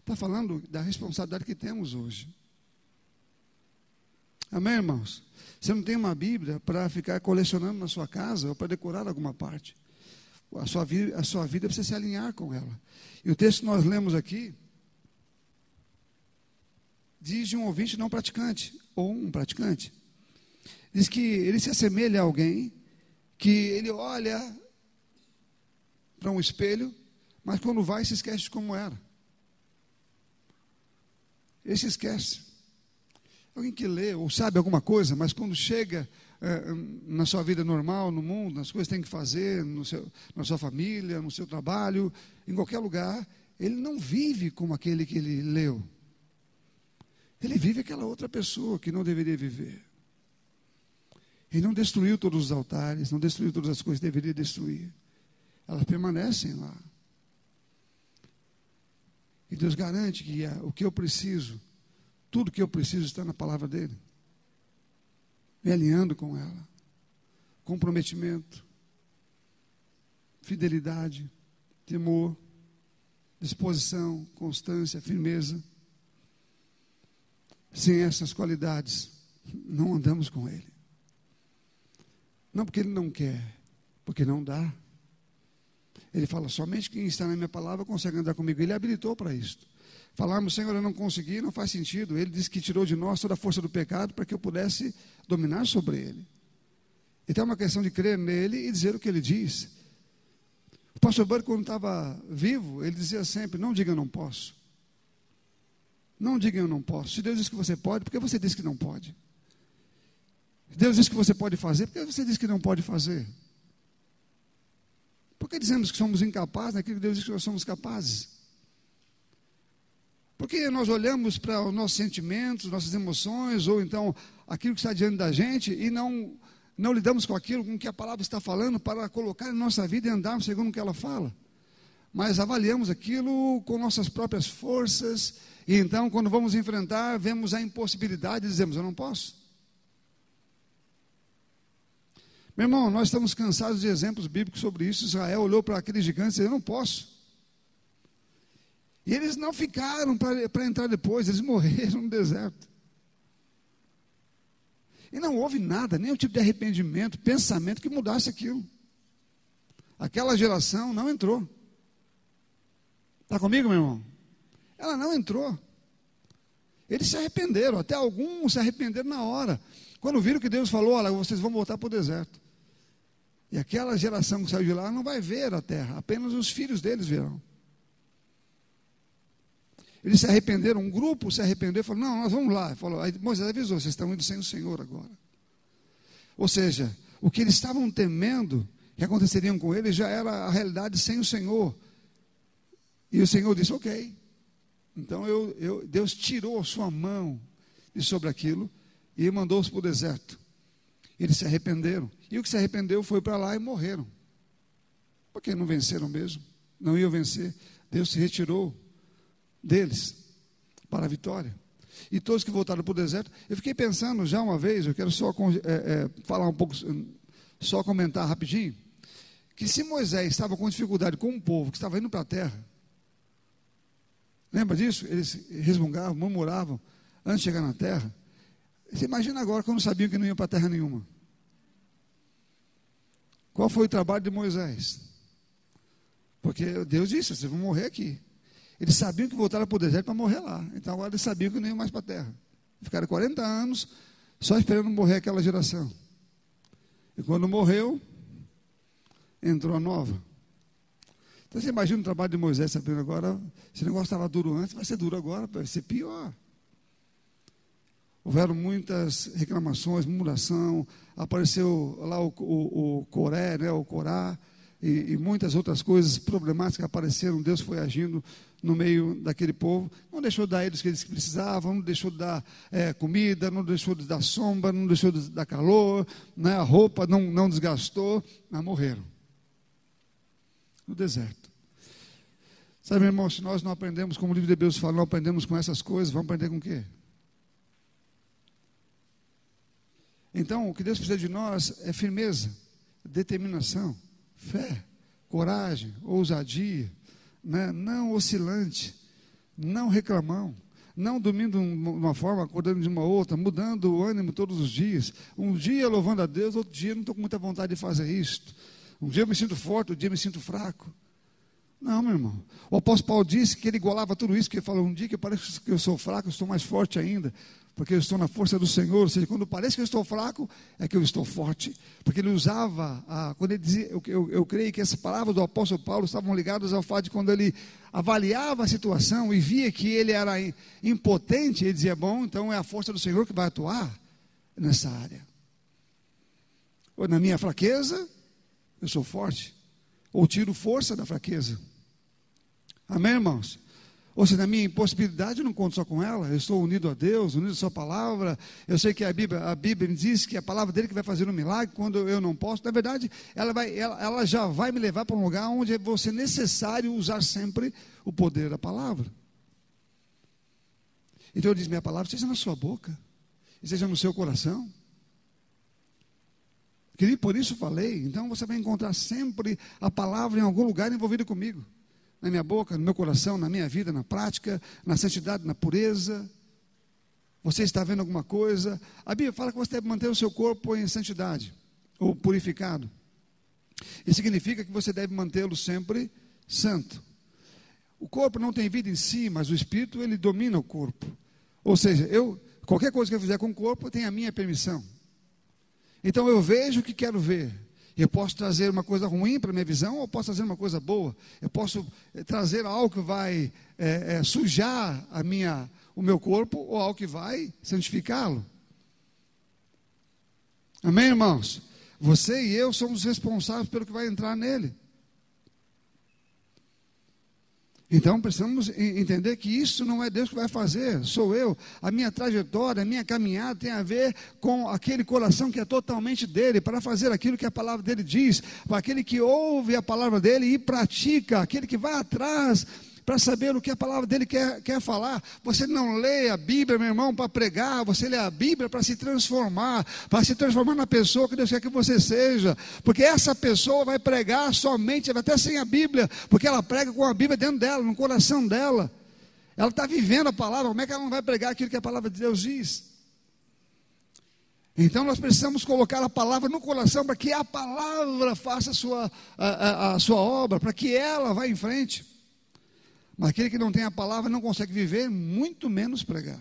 Está falando da responsabilidade que temos hoje. Amém, irmãos? Você não tem uma Bíblia para ficar colecionando na sua casa ou para decorar alguma parte. A sua, vida, a sua vida precisa se alinhar com ela. E o texto que nós lemos aqui diz de um ouvinte não praticante, ou um praticante diz que ele se assemelha a alguém que ele olha para um espelho, mas quando vai se esquece de como era. Ele se esquece. Alguém que lê ou sabe alguma coisa, mas quando chega é, na sua vida normal, no mundo, nas coisas que tem que fazer, no seu, na sua família, no seu trabalho, em qualquer lugar, ele não vive como aquele que ele leu. Ele vive aquela outra pessoa que não deveria viver. Ele não destruiu todos os altares, não destruiu todas as coisas que deveria destruir. Elas permanecem lá. E Deus garante que o que eu preciso, tudo que eu preciso está na palavra dele. Me alinhando com ela. Comprometimento, fidelidade, temor, disposição, constância, firmeza. Sem essas qualidades, não andamos com ele. Não porque ele não quer, porque não dá. Ele fala: somente quem está na minha palavra consegue andar comigo. Ele habilitou para isso. Falarmos, Senhor, eu não consegui, não faz sentido. Ele disse que tirou de nós toda a força do pecado para que eu pudesse dominar sobre ele. Então é uma questão de crer nele e dizer o que ele diz. O pastor Burke, quando estava vivo, ele dizia sempre: Não diga eu não posso. Não diga eu não posso. Se Deus diz que você pode, por que você diz que não pode? Deus diz que você pode fazer, por que você diz que não pode fazer? Por que dizemos que somos incapazes naquilo que Deus diz que nós somos capazes? Porque nós olhamos para os nossos sentimentos, nossas emoções, ou então aquilo que está diante da gente e não, não lidamos com aquilo com que a palavra está falando para colocar em nossa vida e andarmos segundo o que ela fala. Mas avaliamos aquilo com nossas próprias forças, e então, quando vamos enfrentar, vemos a impossibilidade e dizemos: Eu não posso. Meu irmão, nós estamos cansados de exemplos bíblicos sobre isso. Israel olhou para aqueles gigantes e disse: Eu não posso. E eles não ficaram para entrar depois, eles morreram no deserto. E não houve nada, nenhum tipo de arrependimento, pensamento que mudasse aquilo. Aquela geração não entrou. Está comigo, meu irmão? Ela não entrou. Eles se arrependeram, até alguns se arrependeram na hora. Quando viram que Deus falou, olha, vocês vão voltar para o deserto. E aquela geração que saiu de lá não vai ver a terra, apenas os filhos deles verão. Eles se arrependeram, um grupo se arrependeu e falou: Não, nós vamos lá. Falou, aí Moisés avisou: Vocês estão indo sem o Senhor agora. Ou seja, o que eles estavam temendo que aconteceria com eles já era a realidade sem o Senhor. E o Senhor disse: Ok. Então eu, eu, Deus tirou a sua mão de sobre aquilo e mandou-os para o deserto. Eles se arrependeram. E o que se arrependeu foi para lá e morreram. Porque não venceram mesmo. Não iam vencer. Deus se retirou deles para a vitória. E todos que voltaram para o deserto. Eu fiquei pensando já uma vez, eu quero só é, é, falar um pouco, só comentar rapidinho. Que se Moisés estava com dificuldade com um povo que estava indo para a terra, lembra disso? Eles resmungavam, murmuravam antes de chegar na terra. Você imagina agora quando sabiam que não iam para terra nenhuma. Qual foi o trabalho de Moisés? Porque Deus disse: vocês vão morrer aqui. Eles sabiam que voltaram para o deserto para morrer lá. Então agora eles sabiam que não iam mais para a terra. Ficaram 40 anos só esperando morrer aquela geração. E quando morreu, entrou a nova. Então você imagina o trabalho de Moisés sabendo agora, esse negócio estava duro antes, vai ser duro agora, vai ser pior. Houveram muitas reclamações, murmuração, apareceu lá o, o, o Coré, né, o Corá, e, e, muitas outras coisas problemáticas apareceram. Deus foi agindo no meio daquele povo. Não deixou de dar eles o que eles precisavam, não deixou de dar é, comida, não deixou de dar sombra, não deixou de dar calor, né, a roupa não, não desgastou, mas morreram no deserto. Sabe, meu irmão, se nós não aprendemos, como o livro de Deus fala, não aprendemos com essas coisas, vamos aprender com o quê? Então, o que Deus precisa de nós é firmeza, determinação, fé, coragem, ousadia, né? não oscilante, não reclamão, não dormindo de uma forma, acordando de uma outra, mudando o ânimo todos os dias. Um dia louvando a Deus, outro dia não estou com muita vontade de fazer isto. Um dia eu me sinto forte, outro dia eu me sinto fraco. Não, meu irmão. O apóstolo Paulo disse que ele igualava tudo isso, que ele falou, um dia que parece que eu sou fraco, eu estou mais forte ainda porque eu estou na força do Senhor. Ou seja, quando parece que eu estou fraco, é que eu estou forte. Porque ele usava, a, quando ele dizia, eu, eu, eu creio que essas palavras do apóstolo Paulo estavam ligadas ao fato de quando ele avaliava a situação e via que ele era impotente, ele dizia: Bom, então é a força do Senhor que vai atuar nessa área. Ou na minha fraqueza, eu sou forte. Ou tiro força da fraqueza. Amém, irmãos? Ou se na minha impossibilidade eu não conto só com ela, eu estou unido a Deus, unido à Sua palavra. Eu sei que a Bíblia, a Bíblia diz que é a palavra dele que vai fazer um milagre quando eu não posso. Na verdade, ela, vai, ela, ela já vai me levar para um lugar onde vai ser necessário usar sempre o poder da palavra. Então eu disse: minha palavra seja na sua boca, seja no seu coração. Querido, por isso falei. Então você vai encontrar sempre a palavra em algum lugar envolvida comigo na minha boca, no meu coração, na minha vida, na prática, na santidade, na pureza. Você está vendo alguma coisa? A Bíblia fala que você deve manter o seu corpo em santidade ou purificado. Isso significa que você deve mantê-lo sempre santo. O corpo não tem vida em si, mas o espírito ele domina o corpo. Ou seja, eu qualquer coisa que eu fizer com o corpo tem a minha permissão. Então eu vejo o que quero ver. Eu posso trazer uma coisa ruim para a minha visão, ou posso trazer uma coisa boa. Eu posso eh, trazer algo que vai é, é, sujar a minha, o meu corpo, ou algo que vai santificá-lo. Amém, irmãos? Você e eu somos responsáveis pelo que vai entrar nele. Então precisamos entender que isso não é Deus que vai fazer, sou eu. A minha trajetória, a minha caminhada tem a ver com aquele coração que é totalmente dele, para fazer aquilo que a palavra dele diz, para aquele que ouve a palavra dele e pratica, aquele que vai atrás para saber o que a palavra dele quer, quer falar. Você não lê a Bíblia, meu irmão, para pregar, você lê a Bíblia para se transformar, para se transformar na pessoa que Deus quer que você seja, porque essa pessoa vai pregar somente, até sem a Bíblia, porque ela prega com a Bíblia dentro dela, no coração dela. Ela está vivendo a palavra, como é que ela não vai pregar aquilo que a palavra de Deus diz? Então nós precisamos colocar a palavra no coração para que a palavra faça a sua, a, a, a sua obra, para que ela vá em frente. Mas aquele que não tem a palavra não consegue viver, muito menos pregar.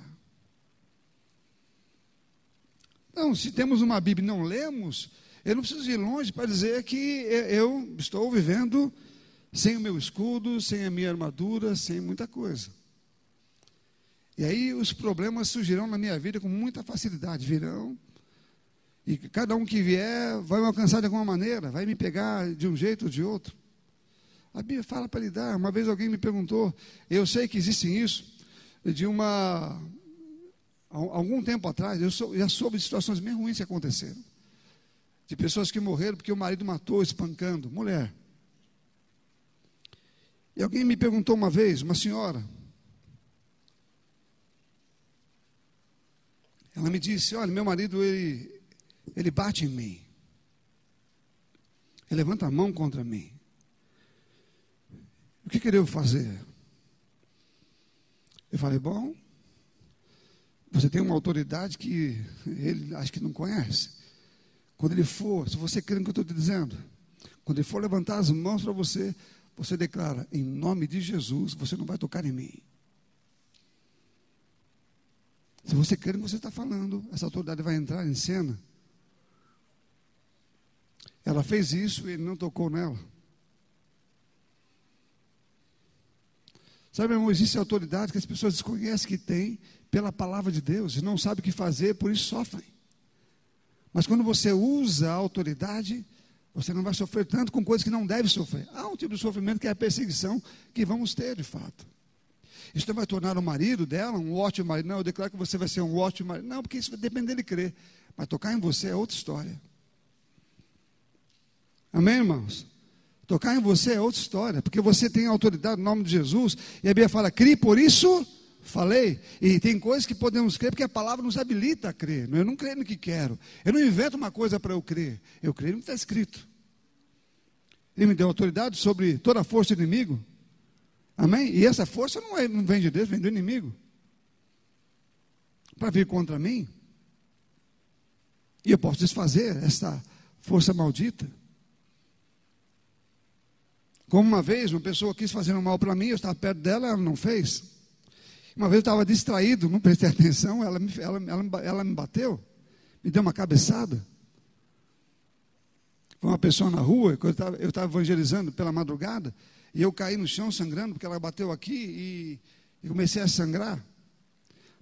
Então, se temos uma Bíblia e não lemos, eu não preciso ir longe para dizer que eu estou vivendo sem o meu escudo, sem a minha armadura, sem muita coisa. E aí os problemas surgirão na minha vida com muita facilidade, virão. E cada um que vier vai me alcançar de alguma maneira, vai me pegar de um jeito ou de outro. A Bíblia fala para lidar. Uma vez alguém me perguntou, eu sei que existe isso, de uma. Algum tempo atrás, eu já soube de situações bem ruins que aconteceram. De pessoas que morreram porque o marido matou espancando, mulher. E alguém me perguntou uma vez, uma senhora, ela me disse: Olha, meu marido, ele, ele bate em mim. Ele levanta a mão contra mim. Que, que eu devo fazer? Eu falei, bom, você tem uma autoridade que ele acho que não conhece. Quando ele for, se você crê no que eu estou te dizendo, Quando ele for levantar as mãos para você, você declara: em nome de Jesus, você não vai tocar em mim. Se você quer que você está falando, essa autoridade vai entrar em cena. Ela fez isso e ele não tocou nela. Sabe, irmão, existe autoridade que as pessoas desconhecem que tem pela palavra de Deus e não sabem o que fazer, por isso sofrem. Mas quando você usa a autoridade, você não vai sofrer tanto com coisas que não deve sofrer. Há um tipo de sofrimento que é a perseguição que vamos ter de fato. Isso não vai tornar o marido dela um ótimo marido. Não, eu declaro que você vai ser um ótimo marido. Não, porque isso vai depender dele crer. Mas tocar em você é outra história. Amém, irmãos? Tocar em você é outra história, porque você tem autoridade no nome de Jesus, e a Bíblia fala, crie, por isso falei. E tem coisas que podemos crer, porque a palavra nos habilita a crer. Eu não creio no que quero. Eu não invento uma coisa para eu crer. Eu creio no que está escrito. Ele me deu autoridade sobre toda a força do inimigo. Amém? E essa força não, é, não vem de Deus, vem do inimigo. Para vir contra mim. E eu posso desfazer essa força maldita. Como uma vez, uma pessoa quis fazer um mal para mim, eu estava perto dela, ela não fez. Uma vez eu estava distraído, não prestei atenção, ela me, ela, ela, ela me bateu, me deu uma cabeçada. Foi uma pessoa na rua, eu estava evangelizando pela madrugada, e eu caí no chão sangrando, porque ela bateu aqui e, e comecei a sangrar.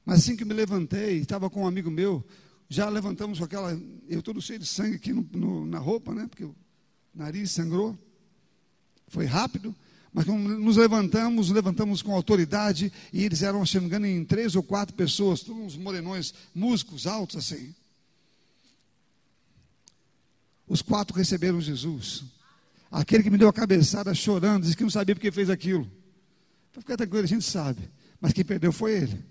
Mas assim que me levantei, estava com um amigo meu, já levantamos com aquela, eu todo cheio de sangue aqui no, no, na roupa, né? Porque o nariz sangrou. Foi rápido, mas nos levantamos, nos levantamos com autoridade, e eles eram, se não me engano, em três ou quatro pessoas, todos uns morenões, músicos, altos assim. Os quatro receberam Jesus. Aquele que me deu a cabeçada chorando, disse que não sabia porque fez aquilo. Para ficar tranquilo, a gente sabe. Mas quem perdeu foi ele.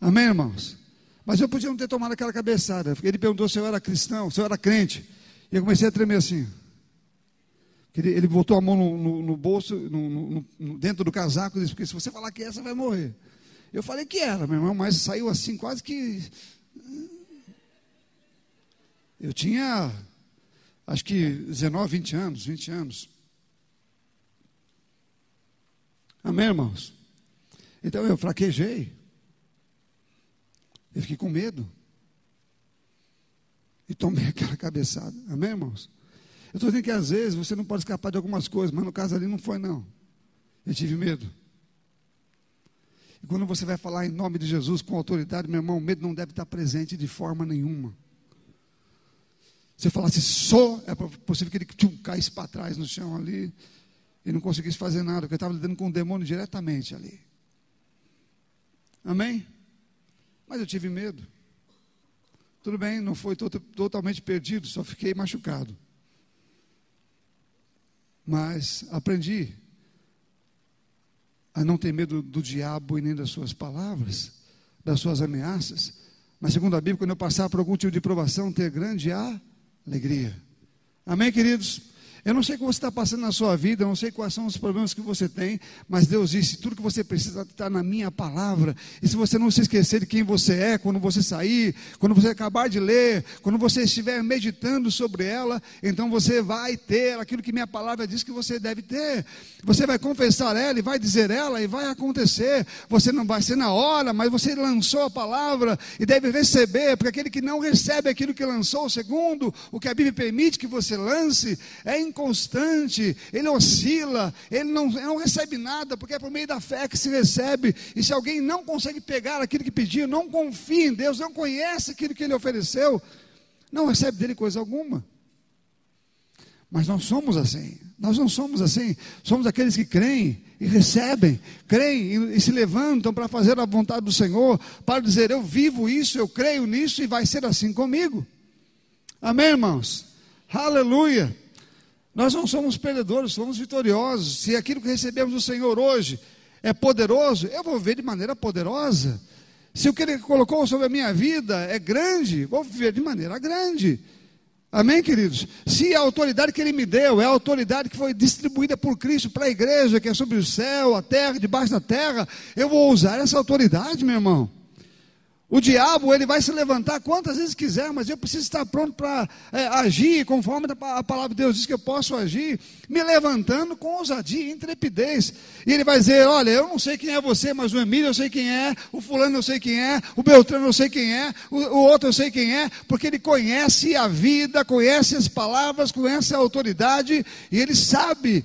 Amém, irmãos? Mas eu podia não ter tomado aquela cabeçada. Ele perguntou se eu era cristão, se eu era crente. E eu comecei a tremer assim. Ele, botou a mão no, no, no bolso, no, dentro do casaco, e disse: Porque se você falar que é, você vai morrer. Eu falei que era, meu irmão, mas saiu assim, quase que. Eu tinha, acho que 19, 20 anos, 20 anos. Amém, irmãos? Então eu fraquejei. Eu fiquei com medo. E tomei aquela cabeçada. Amém, irmãos? Eu estou dizendo que às vezes você não pode escapar de algumas coisas, mas no caso ali não foi, não. Eu tive medo. E quando você vai falar em nome de Jesus com autoridade, meu irmão, o medo não deve estar presente de forma nenhuma. Eu falasse só, é possível que ele tchum, caísse para trás no chão ali e não conseguisse fazer nada, porque estava lidando com o demônio diretamente ali. Amém? Mas eu tive medo. Tudo bem, não foi to totalmente perdido, só fiquei machucado. Mas aprendi a não ter medo do diabo e nem das suas palavras, das suas ameaças. Mas segundo a Bíblia, quando eu passar por algum tipo de provação, ter grande alegria. Amém, queridos? Eu não sei o que você está passando na sua vida, eu não sei quais são os problemas que você tem, mas Deus disse: tudo que você precisa está na minha palavra. E se você não se esquecer de quem você é, quando você sair, quando você acabar de ler, quando você estiver meditando sobre ela, então você vai ter aquilo que minha palavra diz que você deve ter. Você vai confessar ela e vai dizer ela e vai acontecer. Você não vai ser na hora, mas você lançou a palavra e deve receber, porque aquele que não recebe aquilo que lançou, segundo o que a Bíblia permite que você lance, é inconstante, ele oscila, ele não, ele não recebe nada, porque é por meio da fé que se recebe. E se alguém não consegue pegar aquilo que pediu, não confia em Deus, não conhece aquilo que ele ofereceu, não recebe dele coisa alguma. Mas nós somos assim, nós não somos assim, somos aqueles que creem e recebem, creem e, e se levantam para fazer a vontade do Senhor, para dizer: Eu vivo isso, eu creio nisso e vai ser assim comigo. Amém, irmãos? Aleluia. Nós não somos perdedores, somos vitoriosos. Se aquilo que recebemos do Senhor hoje é poderoso, eu vou ver de maneira poderosa. Se o que Ele colocou sobre a minha vida é grande, vou viver de maneira grande. Amém, queridos? Se a autoridade que Ele me deu é a autoridade que foi distribuída por Cristo para a igreja, que é sobre o céu, a terra, debaixo da terra, eu vou usar essa autoridade, meu irmão. O diabo, ele vai se levantar quantas vezes quiser, mas eu preciso estar pronto para é, agir conforme a palavra de Deus diz que eu posso agir, me levantando com ousadia e intrepidez. E ele vai dizer: Olha, eu não sei quem é você, mas o Emílio eu sei quem é, o Fulano eu sei quem é, o Beltrano eu sei quem é, o, o outro eu sei quem é, porque ele conhece a vida, conhece as palavras, conhece a autoridade, e ele sabe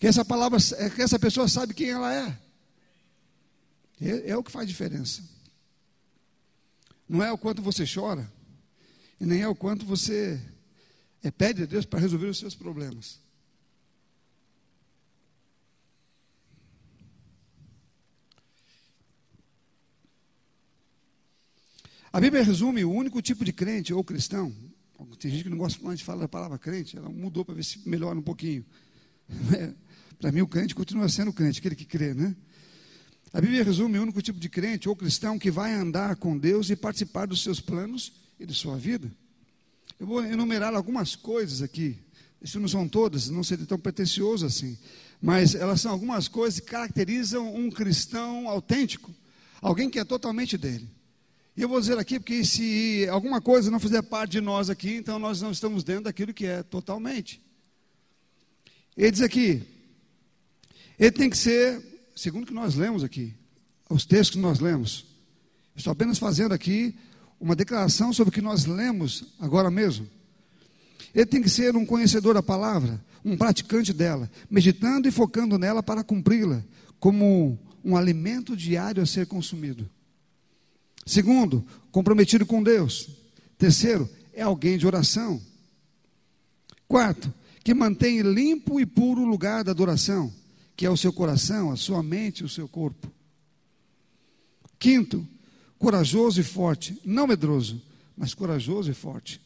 que essa palavra, que essa pessoa sabe quem ela é. É, é o que faz diferença. Não é o quanto você chora, e nem é o quanto você é, pede a Deus para resolver os seus problemas. A Bíblia resume o único tipo de crente ou cristão. Tem gente que não gosta mais de falar a palavra crente, ela mudou para ver se melhora um pouquinho. É, para mim, o crente continua sendo crente, aquele que crê, né? A Bíblia resume o único tipo de crente ou cristão que vai andar com Deus e participar dos seus planos e de sua vida. Eu vou enumerar algumas coisas aqui. Isso não são todas, não seria tão pretensioso assim. Mas elas são algumas coisas que caracterizam um cristão autêntico. Alguém que é totalmente dele. E eu vou dizer aqui, porque se alguma coisa não fizer parte de nós aqui, então nós não estamos dentro daquilo que é totalmente. Ele diz aqui: ele tem que ser segundo o que nós lemos aqui, os textos que nós lemos, estou apenas fazendo aqui uma declaração sobre o que nós lemos agora mesmo. Ele tem que ser um conhecedor da palavra, um praticante dela, meditando e focando nela para cumpri-la, como um alimento diário a ser consumido. Segundo, comprometido com Deus. Terceiro, é alguém de oração. Quarto, que mantém limpo e puro o lugar da adoração que é o seu coração, a sua mente e o seu corpo. Quinto, corajoso e forte, não medroso, mas corajoso e forte.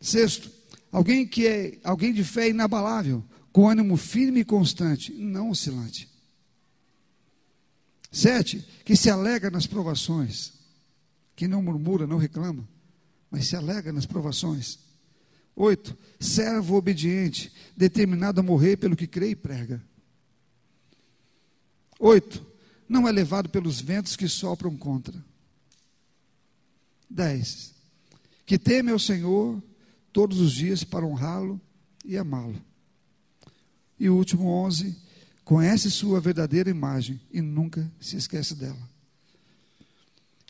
Sexto, alguém que é alguém de fé inabalável, com ânimo firme e constante, não oscilante. Sete, que se alega nas provações, que não murmura, não reclama, mas se alega nas provações. Oito, servo obediente, determinado a morrer pelo que crê e prega. Oito, não é levado pelos ventos que sopram contra. Dez, que teme ao Senhor todos os dias para honrá-lo e amá-lo. E o último onze, conhece sua verdadeira imagem e nunca se esquece dela.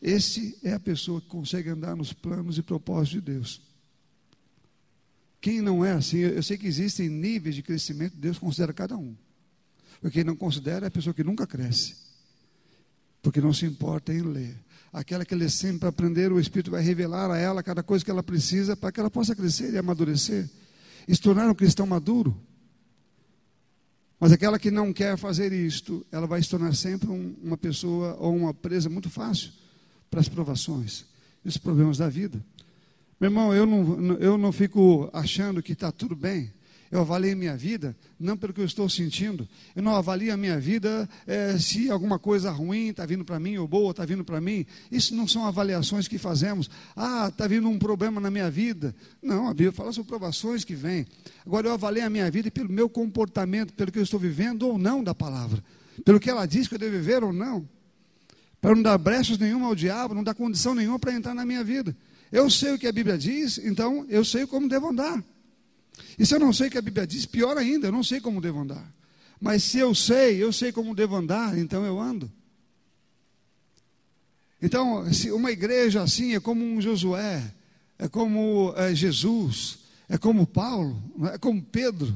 Este é a pessoa que consegue andar nos planos e propósitos de Deus. Quem não é assim, eu sei que existem níveis de crescimento, Deus considera cada um. Quem não considera é a pessoa que nunca cresce, porque não se importa em ler. Aquela que lê sempre para aprender, o Espírito vai revelar a ela cada coisa que ela precisa para que ela possa crescer e amadurecer e se tornar um cristão maduro. Mas aquela que não quer fazer isto, ela vai se tornar sempre um, uma pessoa ou uma presa muito fácil para as provações e os problemas da vida. Meu irmão, eu não, eu não fico achando que está tudo bem. Eu avalio a minha vida não pelo que eu estou sentindo. Eu não avalio a minha vida é, se alguma coisa ruim está vindo para mim ou boa está vindo para mim. Isso não são avaliações que fazemos. Ah, está vindo um problema na minha vida. Não, a Bíblia fala sobre provações que vêm. Agora eu avalio a minha vida pelo meu comportamento, pelo que eu estou vivendo ou não da palavra. Pelo que ela diz que eu devo viver ou não. Para não dar brechas nenhuma ao diabo, não dar condição nenhuma para entrar na minha vida. Eu sei o que a Bíblia diz, então eu sei como devo andar. E se eu não sei o que a Bíblia diz, pior ainda, eu não sei como devo andar. Mas se eu sei, eu sei como devo andar, então eu ando. Então, uma igreja assim é como um Josué, é como é, Jesus, é como Paulo, é como Pedro,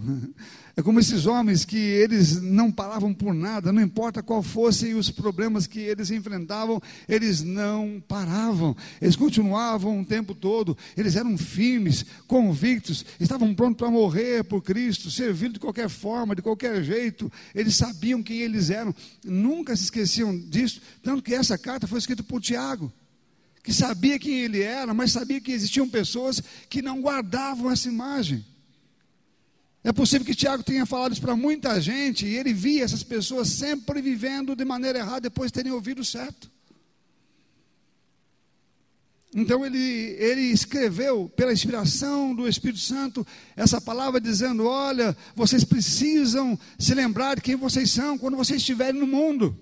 é como esses homens que eles não paravam por nada, não importa qual fossem os problemas que eles enfrentavam, eles não paravam, eles continuavam o tempo todo, eles eram firmes, convictos, estavam prontos para morrer por Cristo, servir de qualquer forma, de qualquer jeito, eles sabiam quem eles eram, nunca se esqueciam disso, tanto que essa carta foi escrita por Tiago que sabia quem ele era, mas sabia que existiam pessoas que não guardavam essa imagem. É possível que Tiago tenha falado isso para muita gente e ele via essas pessoas sempre vivendo de maneira errada depois de terem ouvido certo. Então ele, ele escreveu, pela inspiração do Espírito Santo, essa palavra dizendo: Olha, vocês precisam se lembrar de quem vocês são quando vocês estiverem no mundo.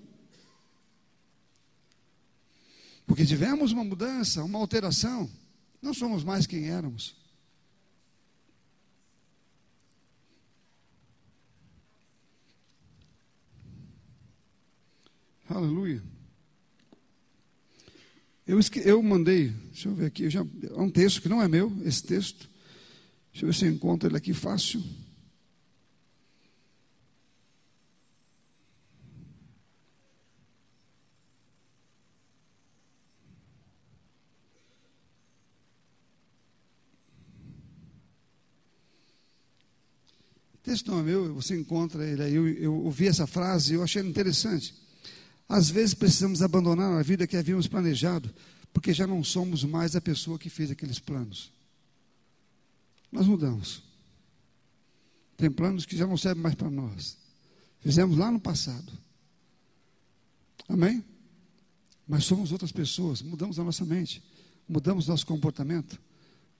Porque tivemos uma mudança, uma alteração. Não somos mais quem éramos. Aleluia. Eu, eu mandei, deixa eu ver aqui, já, é um texto que não é meu, esse texto. Deixa eu ver se eu encontro ele aqui fácil. Texto não é meu, você encontra ele aí. Eu, eu ouvi essa frase e eu achei interessante. Às vezes precisamos abandonar a vida que havíamos planejado, porque já não somos mais a pessoa que fez aqueles planos. Nós mudamos. Tem planos que já não servem mais para nós. Fizemos lá no passado. Amém? Mas somos outras pessoas, mudamos a nossa mente, mudamos nosso comportamento,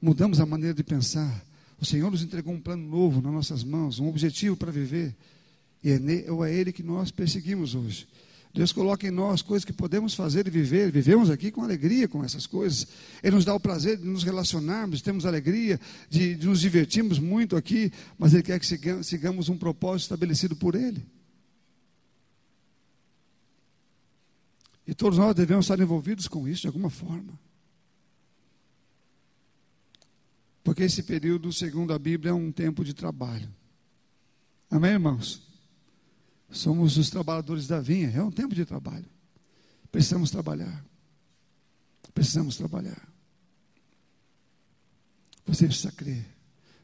mudamos a maneira de pensar. O Senhor nos entregou um plano novo nas nossas mãos, um objetivo para viver. E é, é Ele que nós perseguimos hoje. Deus coloca em nós coisas que podemos fazer e viver. Vivemos aqui com alegria com essas coisas. Ele nos dá o prazer de nos relacionarmos, temos alegria, de, de nos divertirmos muito aqui, mas Ele quer que sigamos, sigamos um propósito estabelecido por Ele. E todos nós devemos estar envolvidos com isso de alguma forma. Porque esse período, segundo a Bíblia, é um tempo de trabalho. Amém, irmãos? Somos os trabalhadores da vinha, é um tempo de trabalho. Precisamos trabalhar. Precisamos trabalhar. Você precisa crer.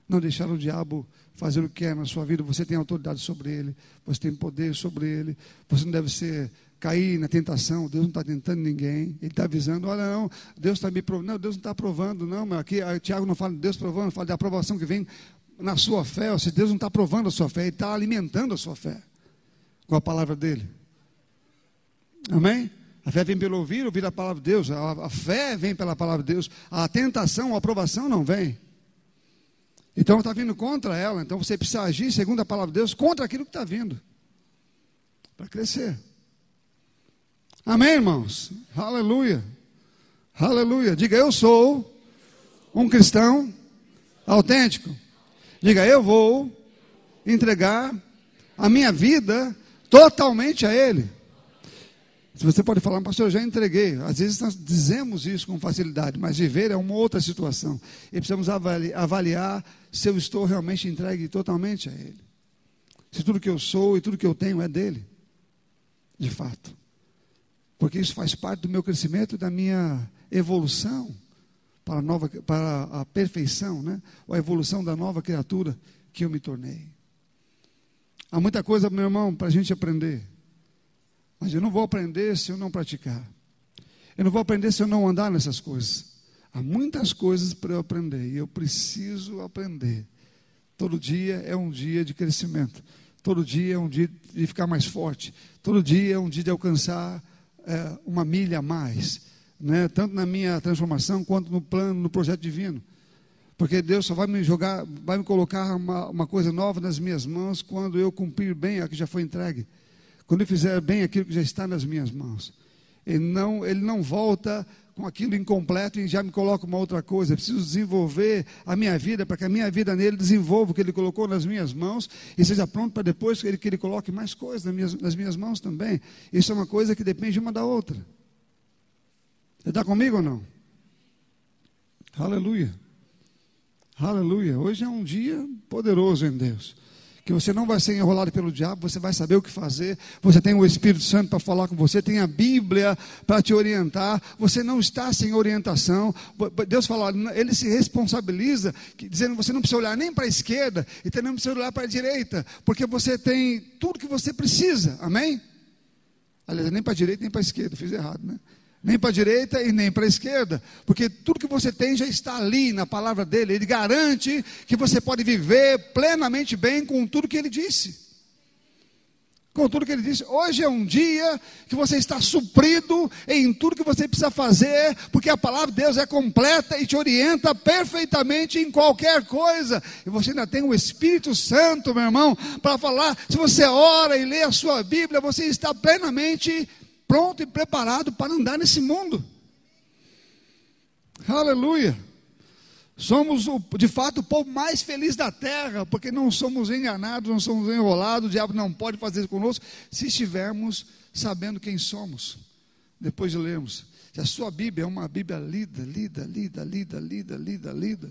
Não deixar o diabo fazer o que quer na sua vida. Você tem autoridade sobre ele. Você tem poder sobre ele. Você não deve ser cair na tentação. Deus não está tentando ninguém. Ele está avisando: olha, não, Deus está me provando. Não, Deus não está provando, não. Mas aqui, Tiago não fala de Deus provando, fala da aprovação que vem na sua fé. Ou seja, Deus não está provando a sua fé, Ele está alimentando a sua fé com a palavra dele. Amém? A fé vem pelo ouvir, ouvir a palavra de Deus. A, a fé vem pela palavra de Deus. A tentação, a aprovação não vem. Então está vindo contra ela. Então você precisa agir segundo a palavra de Deus contra aquilo que está vindo. Para crescer. Amém, irmãos? Aleluia. Aleluia. Diga, eu sou um cristão autêntico. Diga, eu vou entregar a minha vida totalmente a Ele. Se você pode falar, pastor, eu já entreguei. Às vezes nós dizemos isso com facilidade, mas viver é uma outra situação. E precisamos avaliar se eu estou realmente entregue totalmente a Ele. Se tudo que eu sou e tudo que eu tenho é dele, de fato. Porque isso faz parte do meu crescimento e da minha evolução para a, nova, para a perfeição, né? ou a evolução da nova criatura que eu me tornei. Há muita coisa, meu irmão, para a gente aprender. Mas eu não vou aprender se eu não praticar. Eu não vou aprender se eu não andar nessas coisas. Há muitas coisas para eu aprender e eu preciso aprender. Todo dia é um dia de crescimento. Todo dia é um dia de ficar mais forte. Todo dia é um dia de alcançar é, uma milha a mais. Né? Tanto na minha transformação quanto no plano, no projeto divino. Porque Deus só vai me jogar, vai me colocar uma, uma coisa nova nas minhas mãos quando eu cumprir bem a que já foi entregue. Quando eu fizer bem aquilo que já está nas minhas mãos. Ele não, ele não volta com aquilo incompleto e já me coloca uma outra coisa. Eu preciso desenvolver a minha vida para que a minha vida nele desenvolva o que ele colocou nas minhas mãos e seja pronto para depois que ele, que ele coloque mais coisas nas minhas, nas minhas mãos também. Isso é uma coisa que depende uma da outra. Você está comigo ou não? Aleluia. Aleluia. Hoje é um dia poderoso em Deus. Que você não vai ser enrolado pelo diabo, você vai saber o que fazer. Você tem o Espírito Santo para falar com você, tem a Bíblia para te orientar. Você não está sem orientação. Deus fala, ele se responsabiliza, dizendo você não precisa olhar nem para a esquerda e também não precisa olhar para a direita, porque você tem tudo que você precisa. Amém? Aliás, nem para a direita nem para a esquerda, fiz errado, né? Nem para a direita e nem para a esquerda, porque tudo que você tem já está ali na palavra dele. Ele garante que você pode viver plenamente bem com tudo que ele disse. Com tudo que ele disse, hoje é um dia que você está suprido em tudo que você precisa fazer, porque a palavra de Deus é completa e te orienta perfeitamente em qualquer coisa. E você ainda tem o Espírito Santo, meu irmão, para falar. Se você ora e lê a sua Bíblia, você está plenamente pronto e preparado para andar nesse mundo. Aleluia. Somos, de fato, o povo mais feliz da terra, porque não somos enganados, não somos enrolados, o diabo não pode fazer isso conosco, se estivermos sabendo quem somos, depois de lermos. Se a sua Bíblia é uma Bíblia lida, lida, lida, lida, lida, lida, lida,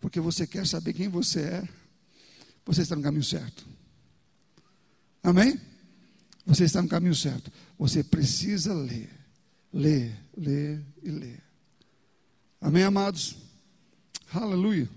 porque você quer saber quem você é, você está no caminho certo. Amém? Você está no caminho certo. Você precisa ler, ler, ler e ler. Amém, amados? Aleluia.